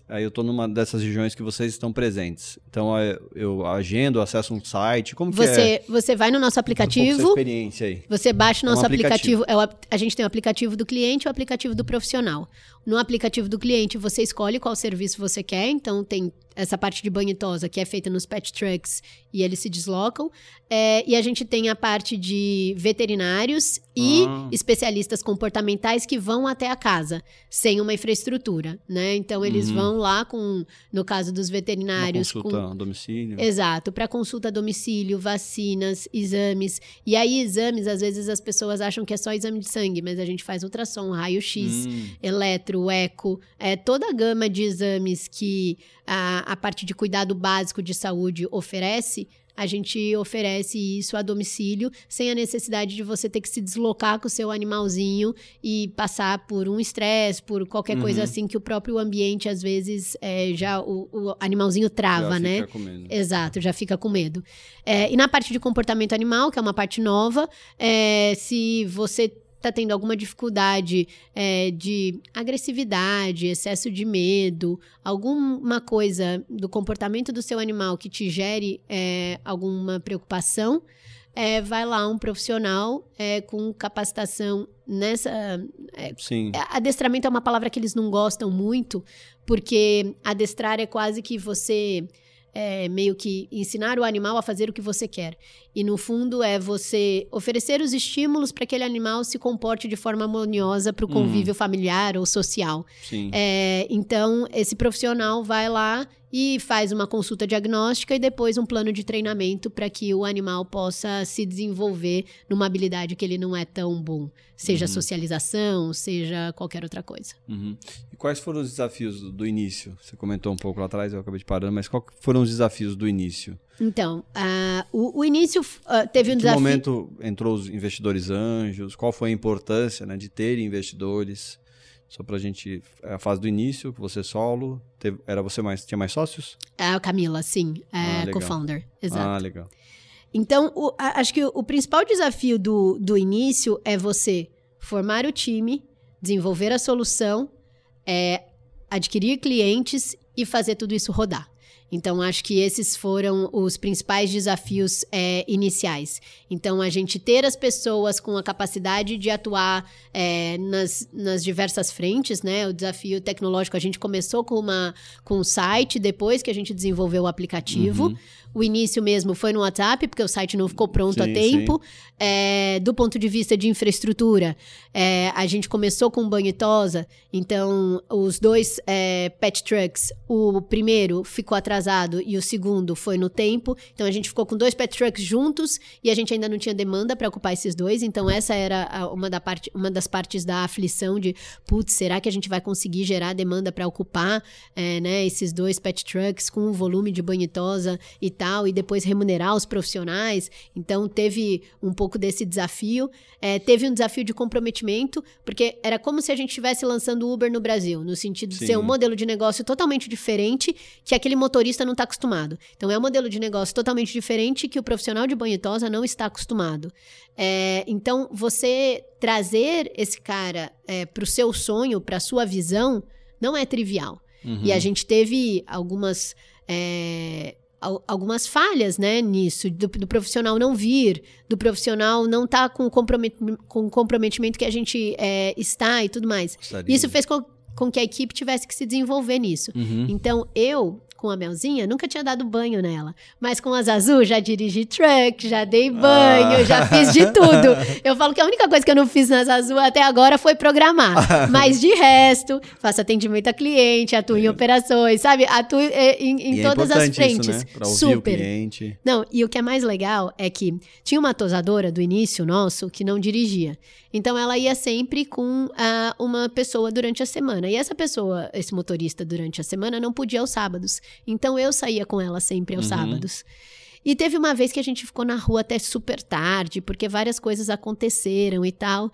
Aí eu estou numa dessas regiões que vocês estão presentes. Então eu agendo, acesso um site. Como você, que é? Você vai no nosso aplicativo. Experiência aí. Você baixa o nosso é um aplicativo. aplicativo. É o, a gente tem o aplicativo do cliente e o aplicativo do profissional. No aplicativo do cliente, você escolhe qual serviço você quer. Então, tem essa parte de banho tosa que é feita nos pet trucks e eles se deslocam. É, e a gente tem a parte de veterinários e ah. especialistas comportamentais que vão até a casa, sem uma infraestrutura, né? Então, eles uhum. vão lá com, no caso dos veterinários... Uma consulta com... a domicílio. Exato, para consulta a domicílio, vacinas, exames. E aí, exames, às vezes as pessoas acham que é só exame de sangue, mas a gente faz ultrassom, raio-x, hum. eletro, eco, é, toda a gama de exames que a, a parte de cuidado básico de saúde oferece, a gente oferece isso a domicílio, sem a necessidade de você ter que se deslocar com o seu animalzinho e passar por um estresse, por qualquer uhum. coisa assim que o próprio ambiente, às vezes, é, já o, o, animalzinho trava, já né? Fica com medo. Exato, já fica com medo. É, e na parte de comportamento animal, que é uma parte nova, é, se você está tendo alguma dificuldade é, de agressividade, excesso de medo, alguma coisa do comportamento do seu animal que te gere é, alguma preocupação, é, vai lá um profissional é, com capacitação nessa. É, Sim. Adestramento é uma palavra que eles não gostam muito, porque adestrar é quase que você é, meio que ensinar o animal a fazer o que você quer. E no fundo é você oferecer os estímulos para que aquele animal se comporte de forma harmoniosa para o convívio uhum. familiar ou social. É, então, esse profissional vai lá e faz uma consulta diagnóstica e depois um plano de treinamento para que o animal possa se desenvolver numa habilidade que ele não é tão bom, seja uhum. socialização, seja qualquer outra coisa. Uhum. E quais foram os desafios do, início? Você comentou um pouco lá atrás, eu acabei de parando, mas quais foram os desafios do início? Então, uh, o, o, início uh, teve um em que desafio. momento entrou os investidores anjos? Qual foi a importância né, de ter investidores? Só pra gente. É a fase do início, você solo. Teve, era você mais. Tinha mais sócios? É, a Camila, sim. É ah, co-founder. Exato. Ah, legal. Então, o, a, acho que o, o, principal desafio do, do início é você formar o time, desenvolver a solução, é, adquirir clientes e fazer tudo isso rodar. Então, acho que esses foram os principais desafios é, iniciais. Então, a gente ter as pessoas com a capacidade de atuar é, nas, nas diversas frentes, né? O desafio tecnológico, a gente começou com, uma, com um site, depois que a gente desenvolveu o aplicativo. Uhum. O início mesmo foi no WhatsApp, porque o site não ficou pronto sim, a tempo. É, do ponto de vista de infraestrutura, é, a gente começou com banho e tosa, então os dois é, pet trucks, o primeiro ficou atrasado e o segundo foi no tempo. Então a gente ficou com dois pet trucks juntos e a gente ainda não tinha demanda para ocupar esses dois. Então essa era uma, da parte, uma das partes da aflição de, putz, será que a gente vai conseguir gerar demanda para ocupar é, né, esses dois pet trucks com o volume de banho e tosa e tal? E depois remunerar os profissionais. Então, teve um pouco desse desafio. É, teve um desafio de comprometimento, porque era como se a gente estivesse lançando Uber no Brasil, no sentido de Sim. ser um modelo de negócio totalmente diferente que aquele motorista não está acostumado. Então, é um modelo de negócio totalmente diferente que o profissional de banho tosa não está acostumado. É, então, você trazer esse cara é, para o seu sonho, para a sua visão, não é trivial. Uhum. E a gente teve algumas. É, algumas falhas, né, nisso, do, do, profissional não vir, do profissional não estar tá com, compromet, com o comprometimento que a gente é, está e tudo mais. Gostaria. Isso fez com, com, que a equipe tivesse que se desenvolver nisso. Uhum. Então, eu, com a Melzinha, nunca tinha dado banho nela. Mas com as azul, já dirigi truck, já dei banho, ah. já fiz de tudo. Eu falo que a única coisa que eu não fiz nas azul até agora foi programar. Mas de resto, faço atendimento a cliente, atuo em operações, sabe? Atuo eh, em, em, é todas as frentes. Isso, né? Pra ouvir Super. o cliente. Não, e o que é mais legal é que tinha uma tosadora do início nosso que não dirigia. Então ela ia sempre com uh, uma pessoa durante a semana. E essa pessoa, esse motorista durante a semana, não podia aos sábados. Então eu saía com ela sempre aos uhum. sábados. E teve uma vez que a gente ficou na rua até super tarde, porque várias coisas aconteceram e tal.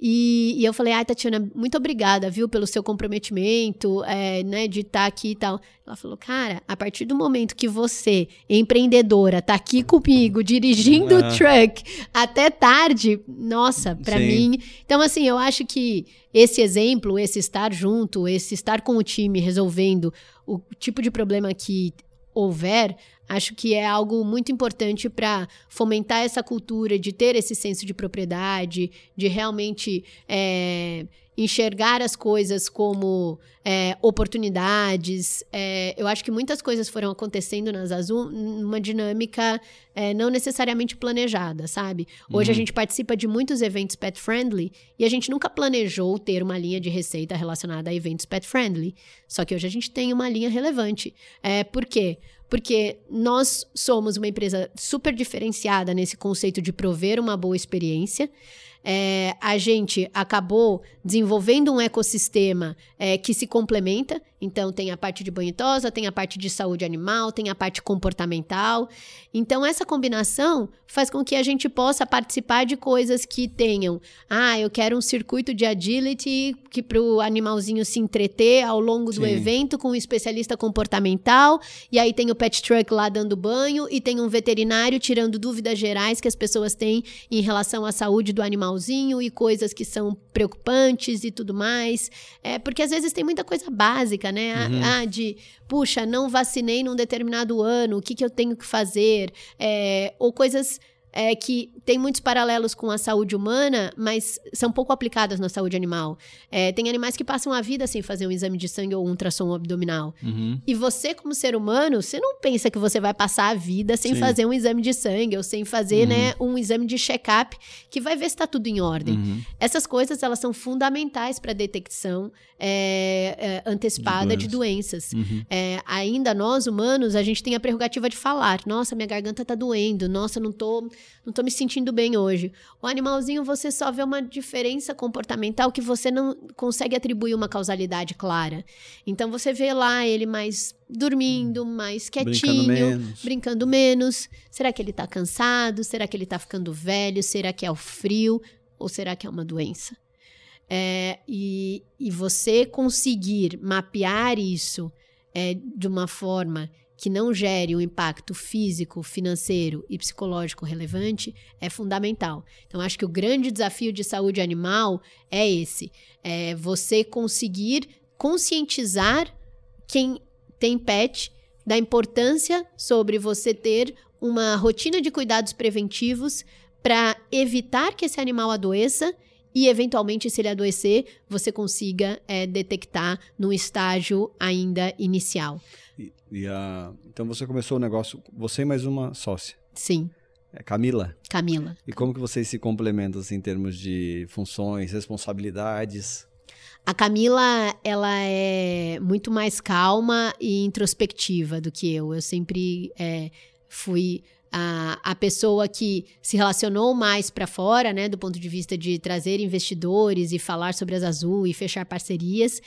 E, e, eu falei, ai, Tatiana, muito obrigada, viu, pelo seu comprometimento, é, né, de estar tá aqui e tal. Ela falou, cara, a partir do momento que você, empreendedora, tá aqui comigo, dirigindo o truck até tarde, nossa, para mim. Então, assim, eu acho que esse exemplo, esse estar junto, esse estar com o time resolvendo o tipo de problema que houver, Acho que é algo muito importante para fomentar essa cultura de ter esse senso de propriedade, de realmente é, enxergar as coisas como é, oportunidades. É, eu acho que muitas coisas foram acontecendo nas Azul numa dinâmica é, não necessariamente planejada, sabe? Hoje uhum. a gente participa de muitos eventos pet friendly e a gente nunca planejou ter uma linha de receita relacionada a eventos pet friendly. Só que hoje a gente tem uma linha relevante. É, por quê? porque nós somos uma empresa super diferenciada nesse conceito de prover uma boa experiência é, a gente acabou desenvolvendo um ecossistema é, que se complementa. Então, tem a parte de banho tosa, tem a parte de saúde animal, tem a parte comportamental. Então, essa combinação faz com que a gente possa participar de coisas que tenham. Ah, eu quero um circuito de agility que para o animalzinho se entreter ao longo do Sim. evento com um especialista comportamental. E aí tem o pet truck lá dando banho e tem um veterinário tirando dúvidas gerais que as pessoas têm em relação à saúde do animal animalzinho e coisas que são preocupantes e tudo mais. É, porque às vezes tem muita coisa básica, né? Uhum. Ah, de, puxa, não vacinei num determinado ano, o que, que eu tenho que fazer? É, ou coisas é, que tem muitos paralelos com a saúde humana, mas são pouco aplicadas na saúde animal. É, tem animais que passam a vida sem fazer um exame de sangue ou um ultrassom abdominal. Uhum. E você, como ser humano, você não pensa que você vai passar a vida sem Sim. fazer um exame de sangue ou sem fazer uhum. né, um exame de check-up que vai ver se está tudo em ordem. Uhum. Essas coisas elas são fundamentais para a detecção é, é, antecipada de, de doenças. Uhum. É, ainda nós, humanos, a gente tem a prerrogativa de falar: nossa, minha garganta está doendo, nossa, não tô, não tô me sentindo bem hoje. O animalzinho, você só vê uma diferença comportamental que você não consegue atribuir uma causalidade clara. Então você vê lá ele mais dormindo, mais quietinho, brincando menos. brincando menos. Será que ele está cansado? Será que ele está ficando velho? Será que é o frio? Ou será que é uma doença? É, e, e você conseguir mapear isso é, de uma forma que não gere um impacto físico, financeiro e psicológico relevante é fundamental. Então, acho que o grande desafio de saúde animal é esse: é você conseguir conscientizar quem tem pet da importância sobre você ter uma rotina de cuidados preventivos para evitar que esse animal adoeça e, eventualmente, se ele adoecer, você consiga é, detectar no estágio ainda inicial. E, a, então você começou o negócio, você e mais uma sócia. Sim. É Camila? Camila. E como que vocês se complementam assim, em termos de funções, responsabilidades? A Camila, ela é muito mais calma e introspectiva do que eu. Eu sempre é, fui a, a pessoa que se relacionou mais para fora, né, do ponto de vista de trazer investidores e falar sobre as Azul e fechar parcerias.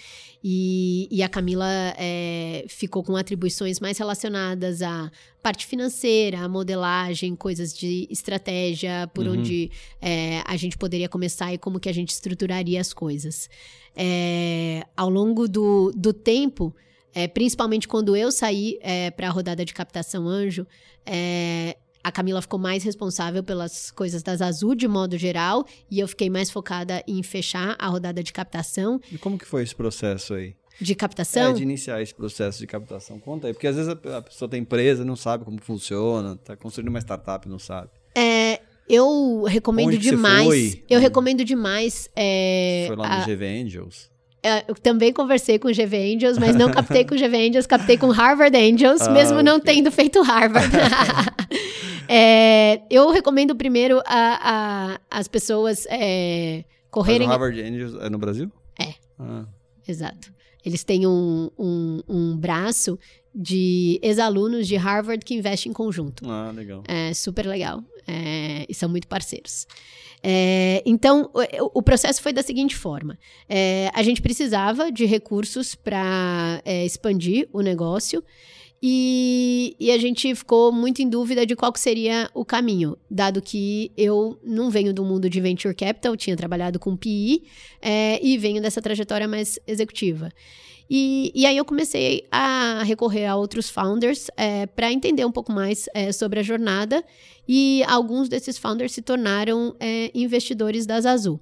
E, e a Camila é, ficou com atribuições mais relacionadas à parte financeira, à modelagem, coisas de estratégia, por uhum. onde é, a gente poderia começar e como que a gente estruturaria as coisas. É, ao longo do, do tempo, é, principalmente quando eu saí é, para a rodada de captação anjo, é, a Camila ficou mais responsável pelas coisas das Azul de modo geral e eu fiquei mais focada em fechar a rodada de captação. E como que foi esse processo aí? De captação? É, de iniciar esse processo de captação. Conta aí, porque às vezes a, pessoa tem empresa, não sabe como funciona, está construindo uma startup, não sabe. É, eu recomendo Onde demais. Eu recomendo demais. É, foi lá no a... GV Angels? É, eu também conversei com o GV Angels, mas não captei com o GV Angels, captei com Harvard Angels, ah, mesmo não tendo feito Harvard. é, eu recomendo primeiro a, a as pessoas é, correrem. Mas o Harvard Angels é no Brasil? É. Ah. Exato. Eles têm um, um, um braço de ex-alunos de Harvard que investem em conjunto. Ah, legal. É super legal. É, e são muito parceiros. É, então, o, o, processo foi da seguinte forma: é, a gente precisava de recursos para é, expandir o negócio. E, e, a gente ficou muito em dúvida de qual seria o caminho, dado que eu não venho do mundo de venture capital, tinha trabalhado com PI é, e venho dessa trajetória mais executiva. E, e aí eu comecei a recorrer a outros founders é, para entender um pouco mais é, sobre a jornada e alguns desses founders se tornaram é, investidores da Azul.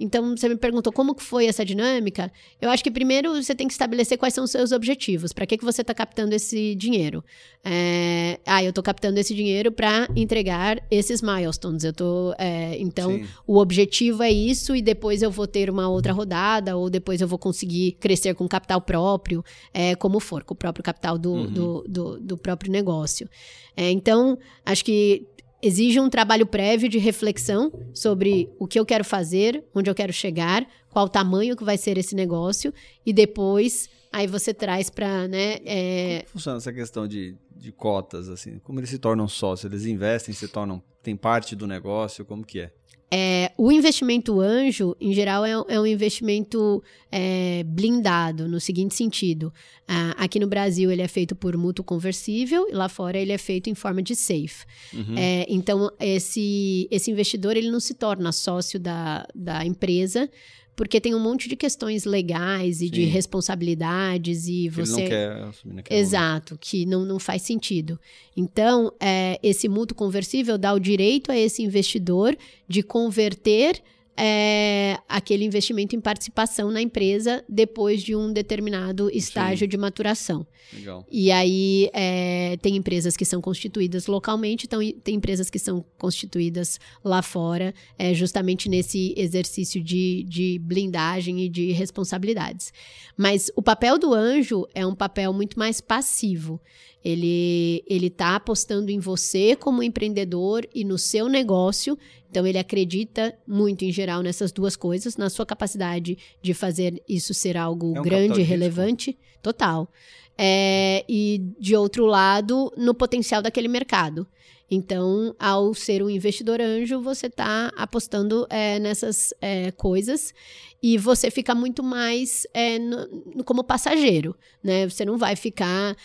Então, você me perguntou como que foi essa dinâmica. Eu acho que primeiro você tem que estabelecer quais são os seus objetivos. Para que, que você está captando esse dinheiro? É, ah, eu estou captando esse dinheiro para entregar esses milestones. Eu tô, é, então, Sim. o objetivo é isso e depois eu vou ter uma outra rodada ou depois eu vou conseguir crescer com capital próprio, é, como for, com o próprio capital do, uhum. do, do, do, próprio negócio. É, então, acho que exige um trabalho prévio de reflexão sobre o que eu quero fazer, onde eu quero chegar, qual o tamanho que vai ser esse negócio e depois aí você traz para, né? É... Como funciona essa questão de, de cotas assim? Como eles se tornam sócios? Eles investem, se tornam tem parte do negócio? Como que é? É, o investimento anjo, em geral, é, é um investimento é, blindado, no seguinte sentido. Ah, aqui no Brasil, ele é feito por mútuo conversível, e lá fora ele é feito em forma de safe. Uhum. É, então, esse, esse investidor ele não se torna sócio da, da empresa, porque tem um monte de questões legais e Sim. de responsabilidades e você ele não quer assumir naquele exato momento. que não, não faz sentido então é, esse mútuo conversível dá o direito a esse investidor de converter é, aquele investimento em participação na empresa depois de um determinado estágio Sim. de maturação. Legal. E aí é, tem empresas que são constituídas localmente, então tem empresas que são constituídas lá fora, é, justamente nesse exercício de, de blindagem e de responsabilidades. Mas o papel do anjo é um papel muito mais passivo. Ele ele está apostando em você como empreendedor e no seu negócio. Então ele acredita muito em geral nessas duas coisas, na sua capacidade de fazer isso ser algo é um grande e relevante, total. É, e de outro lado, no potencial daquele mercado. Então, ao ser um investidor anjo, você está apostando é, nessas é, coisas e você fica muito mais é, no, como passageiro, né? Você não vai ficar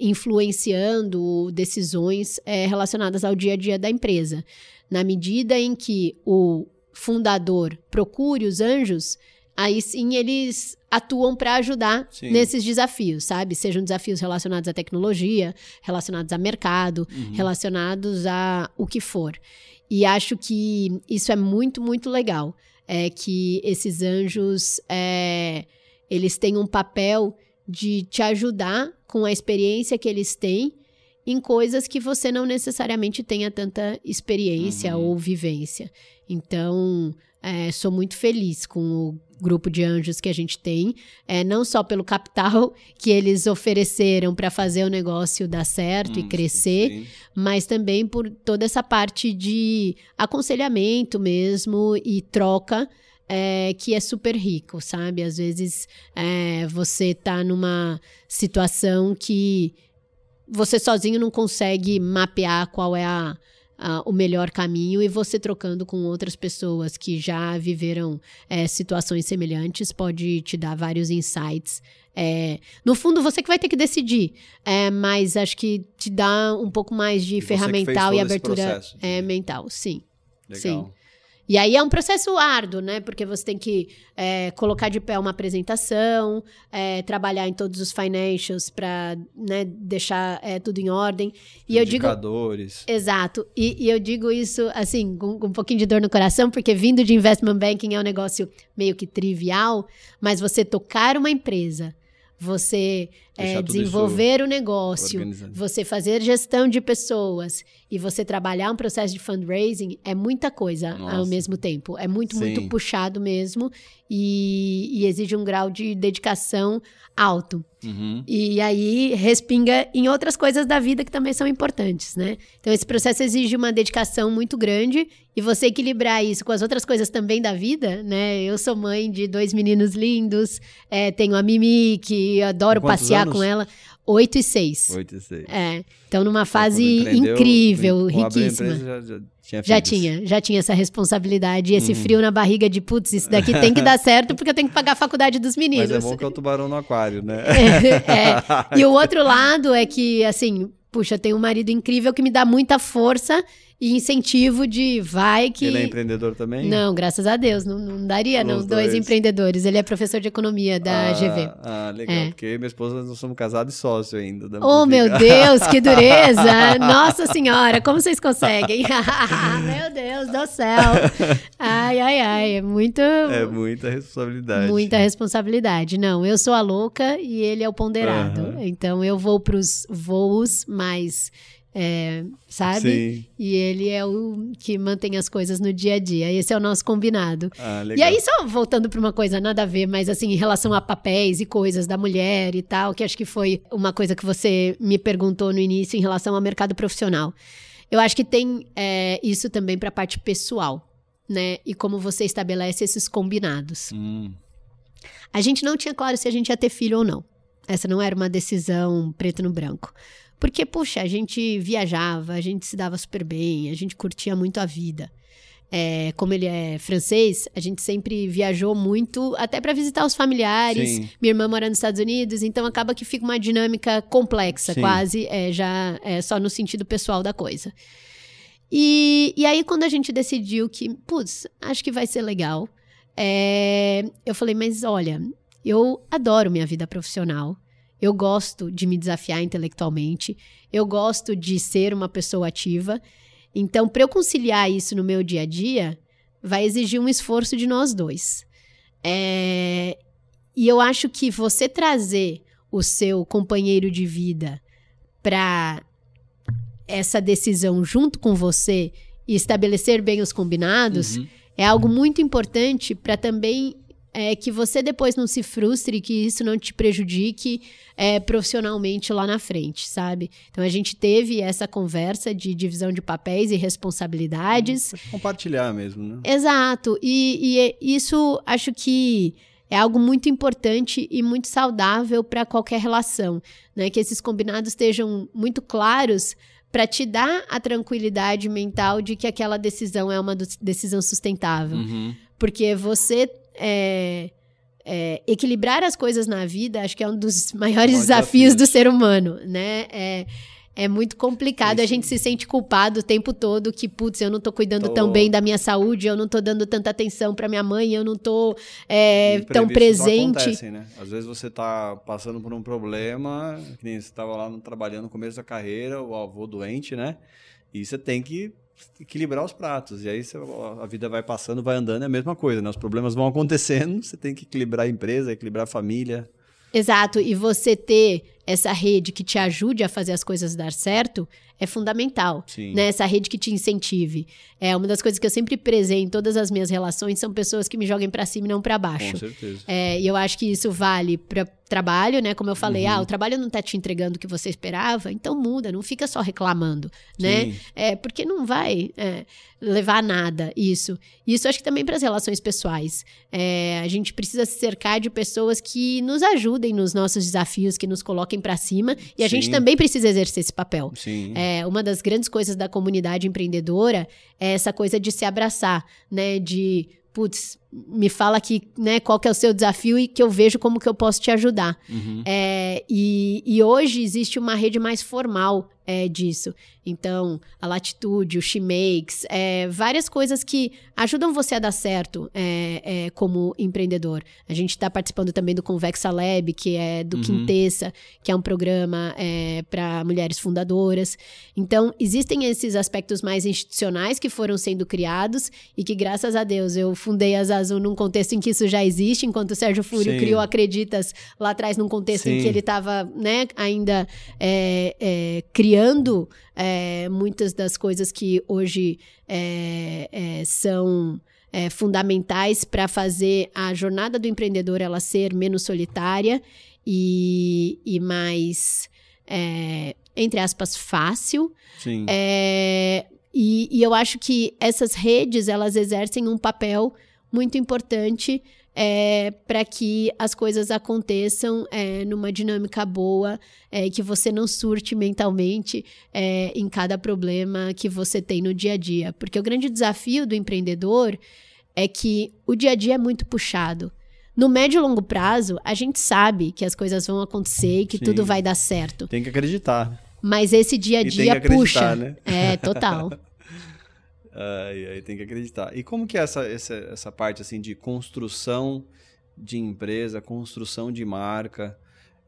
influenciando decisões relacionadas ao dia a dia da empresa. Na medida em que o fundador procure os anjos, aí sim eles atuam para ajudar sim. nesses desafios, sabe? Sejam desafios relacionados à tecnologia, relacionados a mercado, uhum. relacionados a o que for. E acho que isso é muito, muito legal. É que esses anjos, é, eles têm um papel de te ajudar com a experiência que eles têm em coisas que você não necessariamente tenha tanta experiência uhum. ou vivência. Então, é, sou muito feliz com o grupo de anjos que a gente tem, é, não só pelo capital que eles ofereceram para fazer o negócio dar certo hum, e crescer, sim. mas também por toda essa parte de aconselhamento mesmo e troca. É, que é super rico, sabe? Às vezes é, você tá numa situação que você sozinho não consegue mapear qual é a, Uh, o melhor caminho e você trocando com outras pessoas que já viveram é, situações semelhantes pode te dar vários insights. É, no fundo, você que vai ter que decidir, é, mas acho que te dá um pouco mais de e ferramental e abertura de... É, mental. Sim. Legal. Sim. E aí é um processo árduo, né? Porque você tem que é, colocar de pé uma apresentação, é, trabalhar em todos os financials para né, deixar é, tudo em ordem. E Indicadores. eu digo. Exato. E, e eu digo isso, assim, com, com, um pouquinho de dor no coração, porque vindo de investment banking é um negócio meio que trivial, mas você tocar uma empresa, você é, desenvolver o negócio, organizado. você fazer gestão de pessoas e você trabalhar um processo de fundraising é muita coisa Nossa. ao mesmo tempo. É muito, Sim. muito puxado mesmo e, e, exige um grau de dedicação alto. Uhum. E aí respinga em outras coisas da vida que também são importantes, né? Então esse processo exige uma dedicação muito grande e você equilibrar isso com as outras coisas também da vida, né? Eu sou mãe de dois meninos lindos, é, tenho a Mimi, que adoro passear anos? Com ela. 8 e 6. 8 e 6. É. Então, numa fase incrível, riquíssima. Já, já, tinha já tinha, já tinha essa responsabilidade e esse uhum. frio na barriga de, putz, isso daqui tem que dar certo porque eu tenho que pagar a faculdade dos meninos. Mas é bom que é o tubarão no aquário, né? é, é. E o outro lado é que, assim, puxa, tenho um marido incrível que me dá muita força e incentivo de vai que. Ele é empreendedor também? Não, graças a Deus. Não, não daria, não. Dois. dois. empreendedores. Ele é professor de economia da ah, GV. Ah, legal. É. Porque eu e minha esposa nós somos casados e sócio ainda. Oh, meu Deus, que dureza! Nossa Senhora, como vocês conseguem? meu Deus do céu! Ai, ai, ai. É muito. É muita responsabilidade. Muita responsabilidade. Não, eu sou a louca e ele é o ponderado. Uhum. Então eu vou para os voos mais é, sabe? Sim. E ele é o que mantém as coisas no dia a dia. Esse é o nosso combinado. Ah, e aí, só voltando para uma coisa nada a ver, mas assim, em relação a papéis e coisas da mulher e tal, que acho que foi uma coisa que você me perguntou no início em relação ao mercado profissional. Eu acho que tem é, isso também para a parte pessoal, né? E como você estabelece esses combinados. Hum. A gente não tinha claro se a gente ia ter filho ou não. Essa não era uma decisão preto no branco. Porque, puxa, a gente viajava, a gente se dava super bem, a gente curtia muito a vida. É, como ele é francês, a gente sempre viajou muito, até para visitar os familiares. Sim. Minha irmã mora nos Estados Unidos, então acaba que fica uma dinâmica complexa, Sim. quase, é, já é, só no sentido pessoal da coisa. E, e aí, quando a gente decidiu que, putz, acho que vai ser legal, é, eu falei, mas olha, eu adoro minha vida profissional. Eu gosto de me desafiar intelectualmente. Eu gosto de ser uma pessoa ativa. Então, para eu conciliar isso no meu dia a dia, vai exigir um esforço de nós dois. É... E eu acho que você trazer o seu companheiro de vida para essa decisão junto com você e estabelecer bem os combinados uhum. é algo muito importante para também é, que você depois não se frustre, que isso não te prejudique é, profissionalmente lá na frente, sabe? Então a gente teve essa conversa de divisão de papéis e responsabilidades. Hum, compartilhar mesmo, né? Exato. E, e isso acho que é algo muito importante e muito saudável para qualquer relação, né? Que esses combinados estejam muito claros para te dar a tranquilidade mental de que aquela decisão é uma decisão sustentável. Uhum. Porque você é, é, equilibrar as coisas na vida, acho que é um dos maiores desafios do ser humano, né? É, é muito complicado, a gente se sente culpado o tempo todo que, putz, eu não tô cuidando tô... tão bem da minha saúde, eu não tô dando tanta atenção para minha mãe, eu não tô é, tão presente. Acontecem, né? Às vezes você tá passando por um problema, que nem você estava lá trabalhando no começo da carreira, o avô doente, né? E você tem que equilibrar os pratos. E aí você, a vida vai passando, vai andando, é a mesma coisa, né? Os problemas vão acontecendo, você tem que equilibrar a empresa, equilibrar a família. Exato, e você ter essa rede que te ajude a fazer as coisas dar certo é fundamental, Sim. né? Essa rede que te incentive. É uma das coisas que eu sempre prezei em todas as minhas relações são pessoas que me joguem para cima e não para baixo. Com certeza. É, e eu acho que isso vale para trabalho, né? Como eu falei, uhum. ah, o trabalho não tá te entregando o que você esperava, então muda, não fica só reclamando, né? É, porque não vai é, levar a nada isso. Isso acho que também para as relações pessoais. É, a gente precisa se cercar de pessoas que nos ajudem nos nossos desafios, que nos coloquem para cima, e a Sim. gente também precisa exercer esse papel. Sim. É, uma das grandes coisas da comunidade empreendedora é essa coisa de se abraçar, né? De putz, me fala aqui, né, qual que é o seu desafio e que eu vejo como que eu posso te ajudar. Uhum. É, e, e, hoje existe uma rede mais formal é, disso. Então, a Latitude, o Shemakes, é, várias coisas que ajudam você a dar certo é, é como empreendedor. A gente está participando também do Convexa Lab, que é do uhum. Quintessa, que é um programa é, para mulheres fundadoras. Então, existem esses aspectos mais institucionais que foram sendo criados e que, graças a Deus, eu fundei as Azul num contexto em que isso já existe, enquanto o Sérgio Fúrio Sim. criou Acreditas lá atrás num contexto Sim. em que ele estava né, ainda é, é, criando é, muitas das coisas que hoje é, é, são é, fundamentais para fazer a jornada do empreendedor ela ser menos solitária e, e mais, entre aspas, fácil. Sim. E, e eu acho que essas redes, elas exercem um papel muito importante é, para que as coisas aconteçam é, numa dinâmica boa, é, que você não surte mentalmente é, em cada problema que você tem no dia a dia. Porque o grande desafio do empreendedor é que o dia a dia é muito puxado. No médio e longo prazo, a gente sabe que as coisas vão acontecer e que Sim. tudo vai dar certo. Tem que acreditar. Mas esse dia a dia puxa. Né? É, total. Aí, tem que acreditar. E como que é essa, essa, essa parte assim de construção de empresa, construção de marca?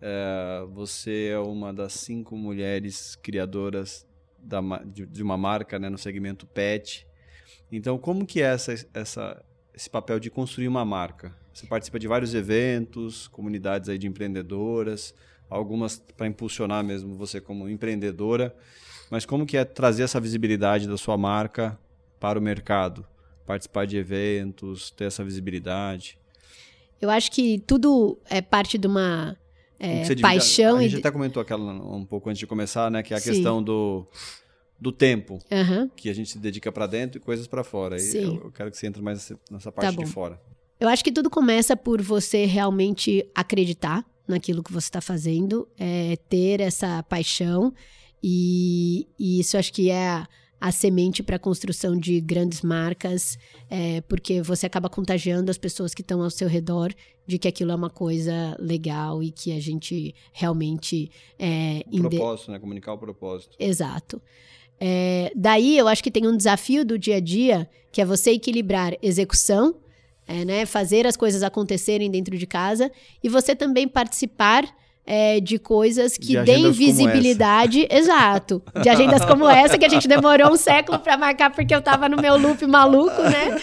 É, você é uma das cinco mulheres criadoras da, de, de, uma marca né, no segmento pet. Então, como que é essa, essa, esse papel de construir uma marca? Você participa de vários eventos, comunidades aí de empreendedoras, algumas para impulsionar mesmo você como empreendedora. Mas como que é trazer essa visibilidade da sua marca para o mercado? Participar de eventos, ter essa visibilidade? Eu acho que tudo é parte de uma é, paixão. A gente até comentou aquela um pouco antes de começar, né? Que é a Sim. questão do, do tempo uhum. que a gente se dedica para dentro e coisas para fora. Eu, eu, quero que você entre mais nessa parte tá de fora. Eu acho que tudo começa por você realmente acreditar naquilo que você está fazendo, é, ter essa paixão e, e, isso acho que é a, semente para a construção de grandes marcas, é, porque você acaba contagiando as pessoas que estão ao seu redor de que aquilo é uma coisa legal e que a gente realmente. É, o propósito, né? Comunicar o propósito. Exato. É, daí eu acho que tem um desafio do dia a dia, que é você equilibrar execução é, né, fazer as coisas acontecerem dentro de casa e você também participar é, de coisas que de deem visibilidade, exato, de agendas como essa que a gente demorou um século para marcar porque eu tava no meu loop maluco, né?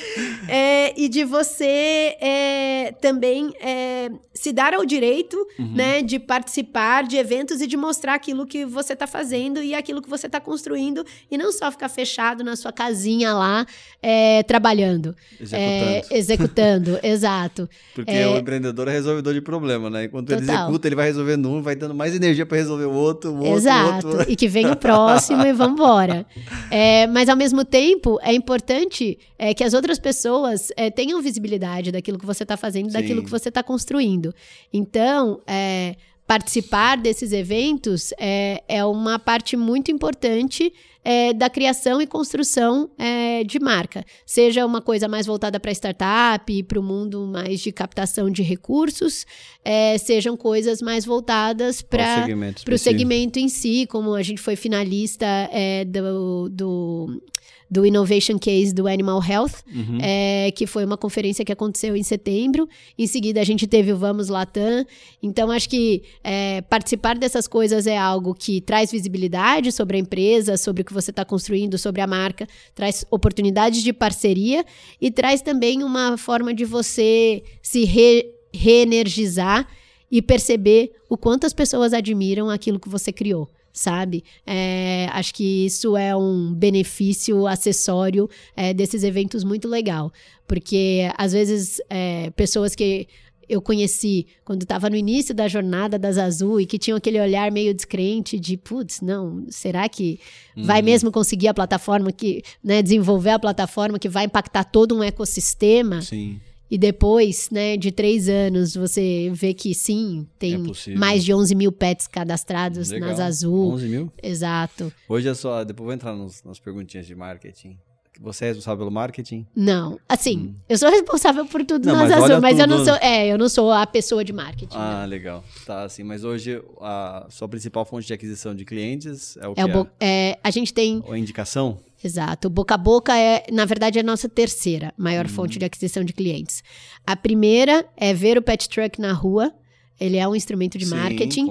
É, e de você é, também é, se dar ao direito, uhum. né, de participar de eventos e de mostrar aquilo que você tá fazendo e aquilo que você tá construindo e não só ficar fechado na sua casinha lá é, trabalhando, executando, é, executando exato. Porque o empreendedor é resolvedor de problema, né? Enquanto Total. ele executa, ele vai resolver resolvendo um, vai dando mais energia para resolver o outro, o Exato. outro. E que vem o próximo e vamos embora. É, mas ao mesmo tempo, é importante é, que as outras pessoas é, tenham visibilidade daquilo que você está fazendo, Sim. daquilo que você está construindo. Então, é, participar desses eventos é, é uma parte muito importante é, da criação e construção é, de marca. Seja uma coisa mais voltada para startup e para o mundo mais de captação de recursos, é, sejam coisas mais voltadas para o segmento em si, como a gente foi finalista é, do, do do Innovation Case do Animal Health, uhum. é, que foi uma conferência que aconteceu em setembro. Em seguida, a gente teve o Vamos Latam. Então, acho que é, participar dessas coisas é algo que traz visibilidade sobre a empresa, sobre o que você está construindo, sobre a marca, traz oportunidades de parceria e traz também uma forma de você se re reenergizar e perceber o quanto as pessoas admiram aquilo que você criou sabe? É, acho que isso é um benefício acessório é, desses eventos muito legal, porque às vezes é, pessoas que eu conheci quando estava no início da jornada das Azul e que tinham aquele olhar meio descrente de, putz, não, será que uhum. vai mesmo conseguir a plataforma que, né, desenvolver a plataforma que vai impactar todo um ecossistema? Sim. E depois, né, de três anos, você vê que sim, tem é mais de 11 mil pets cadastrados Legal. nas Azul. 11 mil? Exato. Hoje é só, depois vou entrar nos, nas perguntinhas de marketing. Você é responsável pelo marketing? Não. Assim, hum. eu sou responsável por tudo não, nas mas Azul, mas tudo. eu não sou, é, eu não sou a pessoa de marketing. Ah, não. legal. Tá, assim, mas hoje a sua principal fonte de aquisição de clientes é o é que? O é? é? a gente tem... Ou indicação? Exato. Boca a boca é, na verdade, é a nossa terceira maior hum. fonte de aquisição de clientes. A primeira é ver o pet truck na rua. Ele é um instrumento de Sim, marketing.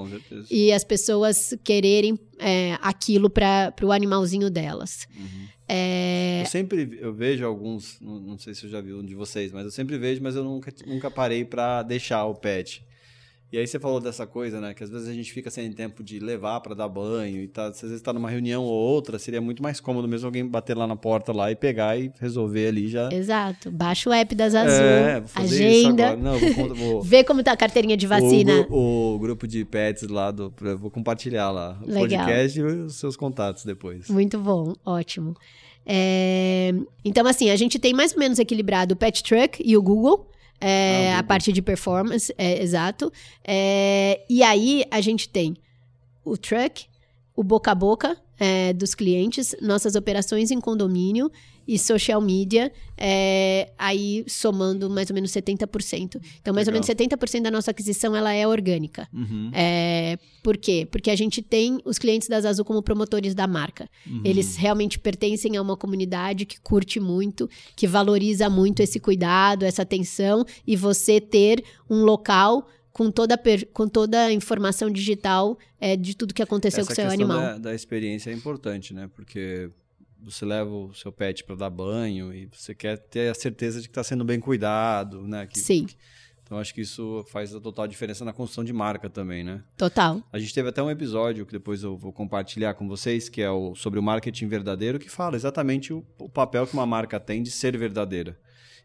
E as pessoas quererem é, aquilo para o animalzinho delas. Uhum. É... Eu sempre eu vejo alguns, não, não, sei se eu já vi um de vocês, mas eu sempre vejo, mas eu nunca, nunca parei para deixar o pet. E aí você falou dessa coisa, né? Que às vezes a gente fica sem tempo de levar para dar banho e tá, às vezes está numa reunião ou outra, seria muito mais cômodo mesmo alguém bater lá na porta lá e pegar e resolver ali já. Exato. Baixa o app das Azul, é, agenda. Não, vou, vou... Vê como tá a carteirinha de vacina. O, o, grupo de pets lá do, vou compartilhar lá o Legal. podcast e os seus contatos depois. Muito bom, ótimo. É... Então, assim, a gente tem mais ou menos equilibrado o Pet Truck e o Google. É, ah, a parte de performance, é, exato. É, e aí a gente tem o truck, o boca a boca é, dos clientes, nossas operações em condomínio e social media, é, aí somando mais ou menos 70%. Então, mais Legal. ou menos 70% da nossa aquisição ela é orgânica. Uhum. É, por quê? Porque a gente tem os clientes das Azul como promotores da marca. Uhum. Eles realmente pertencem a uma comunidade que curte muito, que valoriza muito esse cuidado, essa atenção, e você ter um local com toda, com toda a informação digital é, de tudo que aconteceu Essa com o seu animal. Da, da experiência é importante, né? Porque você leva o seu pet para dar banho e você quer ter a certeza de que está sendo bem cuidado, né? Que, Sim. Então acho que isso faz a total diferença na construção de marca também, né? Total. A gente teve até um episódio que depois eu vou compartilhar com vocês, que é o sobre o marketing verdadeiro, que fala exatamente o, o papel que uma marca tem de ser verdadeira.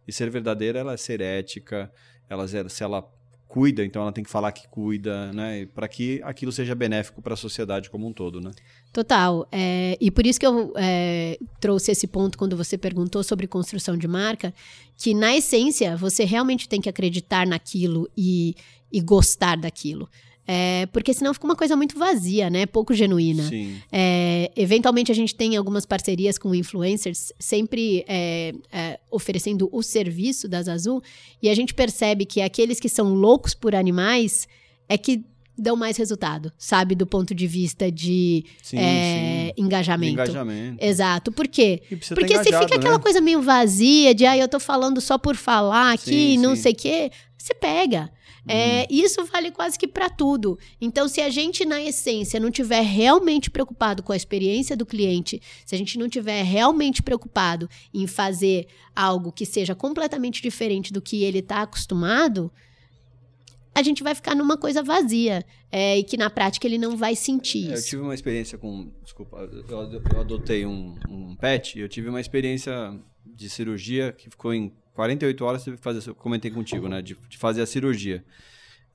E ser verdadeira, ela é ser ética, ela se ela cuida, então ela tem que falar que cuida, né? Para que aquilo seja benéfico para a sociedade como um todo, né? Total. É, e por isso que eu é, trouxe esse ponto quando você perguntou sobre construção de marca, que na essência você realmente tem que acreditar naquilo e, e gostar daquilo. É, porque senão fica uma coisa muito vazia, né? Pouco genuína. É, eventualmente a gente tem algumas parcerias com influencers, sempre é, é, oferecendo o serviço das Azul, e a gente percebe que aqueles que são loucos por animais é que dão mais resultado, sabe? Do ponto de vista de sim, é, sim. Engajamento. engajamento. Exato. Por quê? Porque se fica aquela né? coisa meio vazia de, ah, eu tô falando só por falar aqui, sim, não sei o quê, você pega. É, uhum. isso vale quase que para tudo. Então, se a gente, na essência, não tiver realmente preocupado com a experiência do cliente, se a gente não tiver realmente preocupado em fazer algo que seja completamente diferente do que ele está acostumado, a gente vai ficar numa coisa vazia é, e que na prática ele não vai sentir é, isso. Eu tive uma experiência com. Desculpa, eu, eu adotei um, um pet e eu tive uma experiência de cirurgia que ficou em 48 horas tive que fazer, eu comentei contigo, né, de, de, fazer a cirurgia.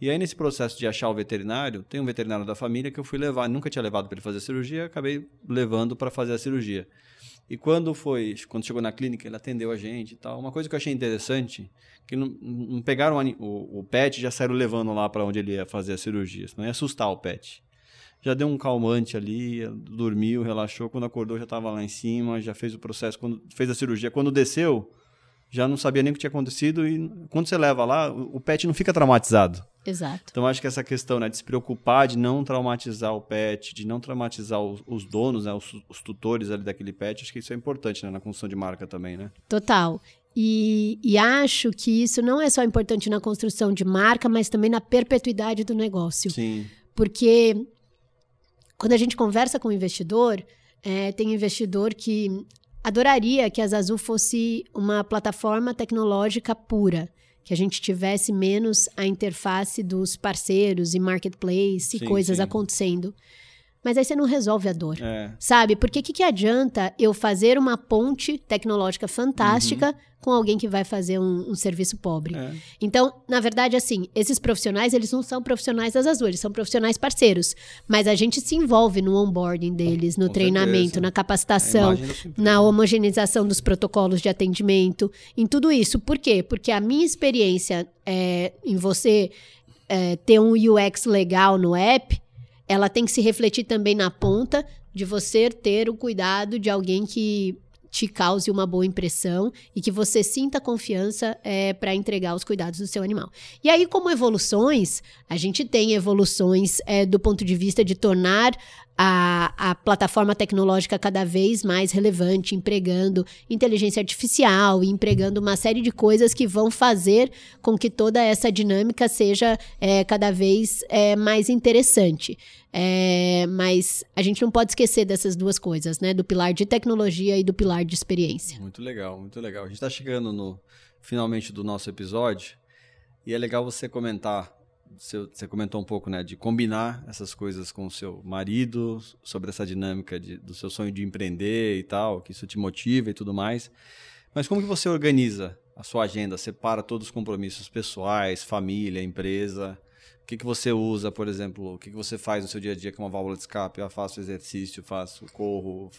E aí nesse processo de achar o veterinário, tem um veterinário da família que eu fui levar, nunca tinha levado para ele fazer a cirurgia, acabei levando para fazer a cirurgia. E quando foi, quando chegou na clínica, ele atendeu a gente e tal. Uma coisa que eu achei interessante, que não, não pegaram o, o pet e já saíram levando lá para onde ele ia fazer a cirurgia, senão ia assustar o pet. Já deu um calmante ali, dormiu, relaxou, quando acordou já estava lá em cima, já fez o processo, quando fez a cirurgia, quando desceu, já não sabia nem o que tinha acontecido e quando você leva lá, o pet não fica traumatizado. Exato. Então acho que essa questão né, de se preocupar de não traumatizar o pet, de não traumatizar os, os donos, né, os, os, tutores ali daquele pet, acho que isso é importante né, na construção de marca também, né? Total. E, e acho que isso não é só importante na construção de marca, mas também na perpetuidade do negócio. Sim. Porque quando a gente conversa com o investidor, é, tem investidor que adoraria que a Zazu fosse uma plataforma tecnológica pura, que a gente tivesse menos a interface dos parceiros e marketplace e coisas sim. acontecendo. Mas aí você não resolve a dor, é. sabe? Porque o que, que adianta eu fazer uma ponte tecnológica fantástica uhum com alguém que vai fazer um, um serviço pobre. É. Então, na verdade, assim, esses profissionais, eles não são profissionais das Azul, eles são profissionais parceiros. Mas a gente se envolve no onboarding deles, no com treinamento, certeza. na capacitação, na homogeneização dos protocolos de atendimento, em tudo isso. Por quê? Porque a minha experiência é, em você é, ter um UX legal no app, ela tem que se refletir também na ponta de você ter o cuidado de alguém que te cause uma boa impressão e que você sinta confiança é, para entregar os cuidados do seu animal. E aí, como evoluções, a gente tem evoluções é, do ponto de vista de tornar a, a plataforma tecnológica cada vez mais relevante, empregando inteligência artificial, empregando uma série de coisas que vão fazer com que toda essa dinâmica seja é, cada vez é, mais interessante. É, mas a gente não pode esquecer dessas duas coisas, né? Do pilar de tecnologia e do pilar de experiência. Muito legal, muito legal. A gente está chegando no finalmente do nosso episódio e é legal você comentar você comentou um pouco, né, de combinar essas coisas com o seu marido, sobre essa dinâmica de, do seu sonho de empreender e tal, que isso te motiva e tudo mais. Mas como que você organiza a sua agenda? Separa todos os compromissos pessoais, família, empresa? O que, que você usa, por exemplo? O que, que você faz no seu dia a dia com uma válvula de escape? Eu faço exercício, faço corro.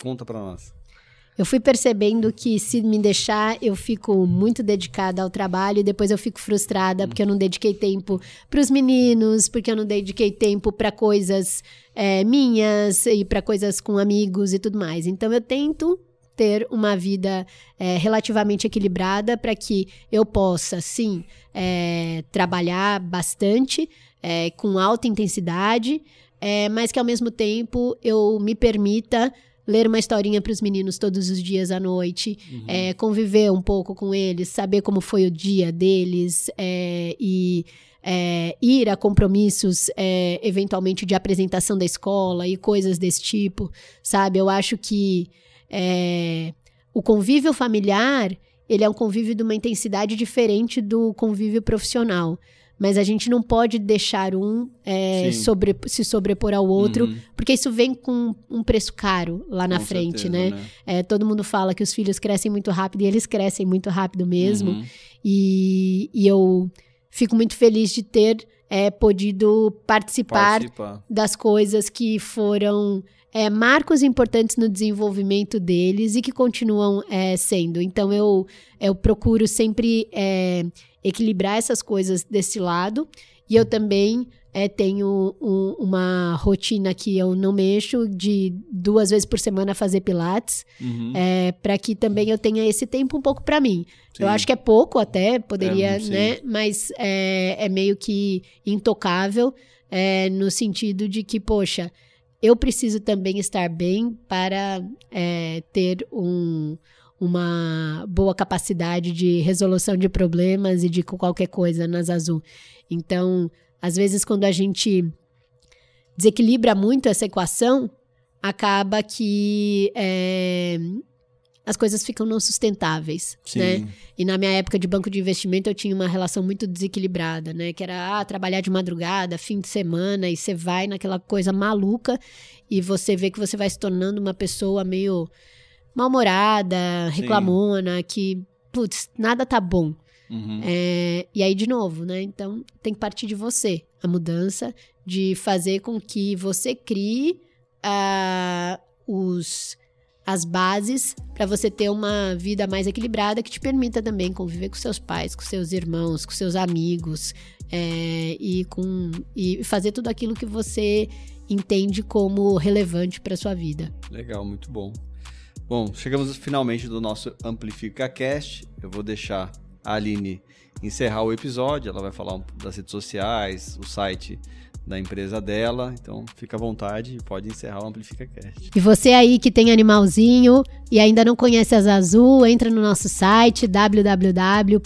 Conta para nós eu fui percebendo que se me deixar, eu fico muito dedicada ao trabalho e depois eu fico frustrada porque eu não dediquei tempo para os meninos, porque eu não dediquei tempo para coisas é, minhas e para coisas com amigos e tudo mais. Então eu tento ter uma vida é, relativamente equilibrada para que eu possa, sim, é, trabalhar bastante, é, com alta intensidade, é, mas que ao mesmo tempo eu me permita ler uma historinha para os meninos todos os dias à noite, uhum. é, conviver um pouco com eles, saber como foi o dia deles é, e é, ir a compromissos, eventualmente de apresentação da escola e coisas desse tipo, sabe? Eu acho que é, o convívio familiar ele é um convívio de uma intensidade diferente do convívio profissional mas a gente não pode deixar um é, sobre, se sobrepor ao outro, uhum. porque isso vem com um preço caro lá na com frente, certeza, né? né? É, todo mundo fala que os filhos crescem muito rápido e eles crescem muito rápido mesmo. Uhum. E, e eu fico muito feliz de ter é, podido participar, participar, das coisas que foram é, marcos importantes no desenvolvimento deles e que continuam é, sendo. Então eu, eu procuro sempre é, equilibrar essas coisas desse lado. E eu também é, tenho um, uma rotina que eu não mexo de duas vezes por semana fazer pilates, uhum. é, para que também eu tenha esse tempo um pouco para mim. Sim. Eu acho que é pouco até, poderia, é, né? Mas é, é, meio que intocável no sentido de que, poxa, eu preciso também estar bem para é, ter um uma boa capacidade de resolução de problemas e de qualquer coisa nas Azul. Então, às vezes, quando a gente desequilibra muito essa equação, acaba que é, as coisas ficam não sustentáveis, Sim. né? E na minha época de banco de investimento eu tinha uma relação muito desequilibrada, né? Que era ah, trabalhar de madrugada, fim de semana, e você vai naquela coisa maluca e você vê que você vai se tornando uma pessoa meio mal-humorada, reclamona, Sim. que, putz, nada tá bom. Uhum. É, e aí, de novo, né? Então, tem que partir de você. A mudança de fazer com que você crie uh, os, as bases para você ter uma vida mais equilibrada que te permita também conviver com seus pais, com seus irmãos, com seus amigos é, e, com, e fazer tudo aquilo que você entende como relevante para sua vida. Legal, muito bom. Bom, chegamos finalmente do nosso Amplifica Cast. Eu vou deixar a Aline encerrar o episódio. Ela vai falar das redes sociais, o site da empresa dela. Então, fica à vontade e pode encerrar o Amplifica Cast. E você aí que tem animalzinho e ainda não conhece a Zazu, entra no nosso site www.zazu.pet.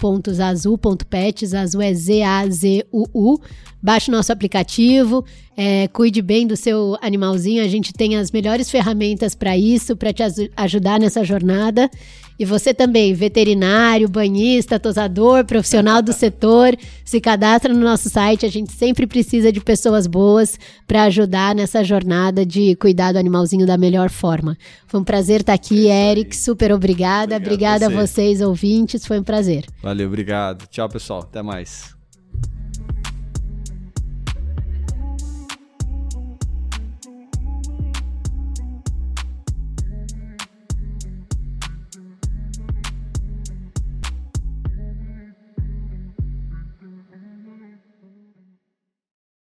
Zazu é Z-A-Z-U-U. Baixe o nosso aplicativo, é, cuide bem do seu animalzinho. A gente tem as melhores ferramentas para isso, para te ajudar nessa jornada. E você também, veterinário, banhista, tosador, profissional do setor, se cadastra no nosso site. A gente sempre precisa de pessoas boas para ajudar nessa jornada de cuidar do animalzinho da melhor forma. Foi um prazer estar aqui, é Eric. Super obrigada. Obrigado Obrigada a, você. a vocês, ouvintes. Foi um prazer. Valeu, obrigado. Tchau, pessoal. Até mais.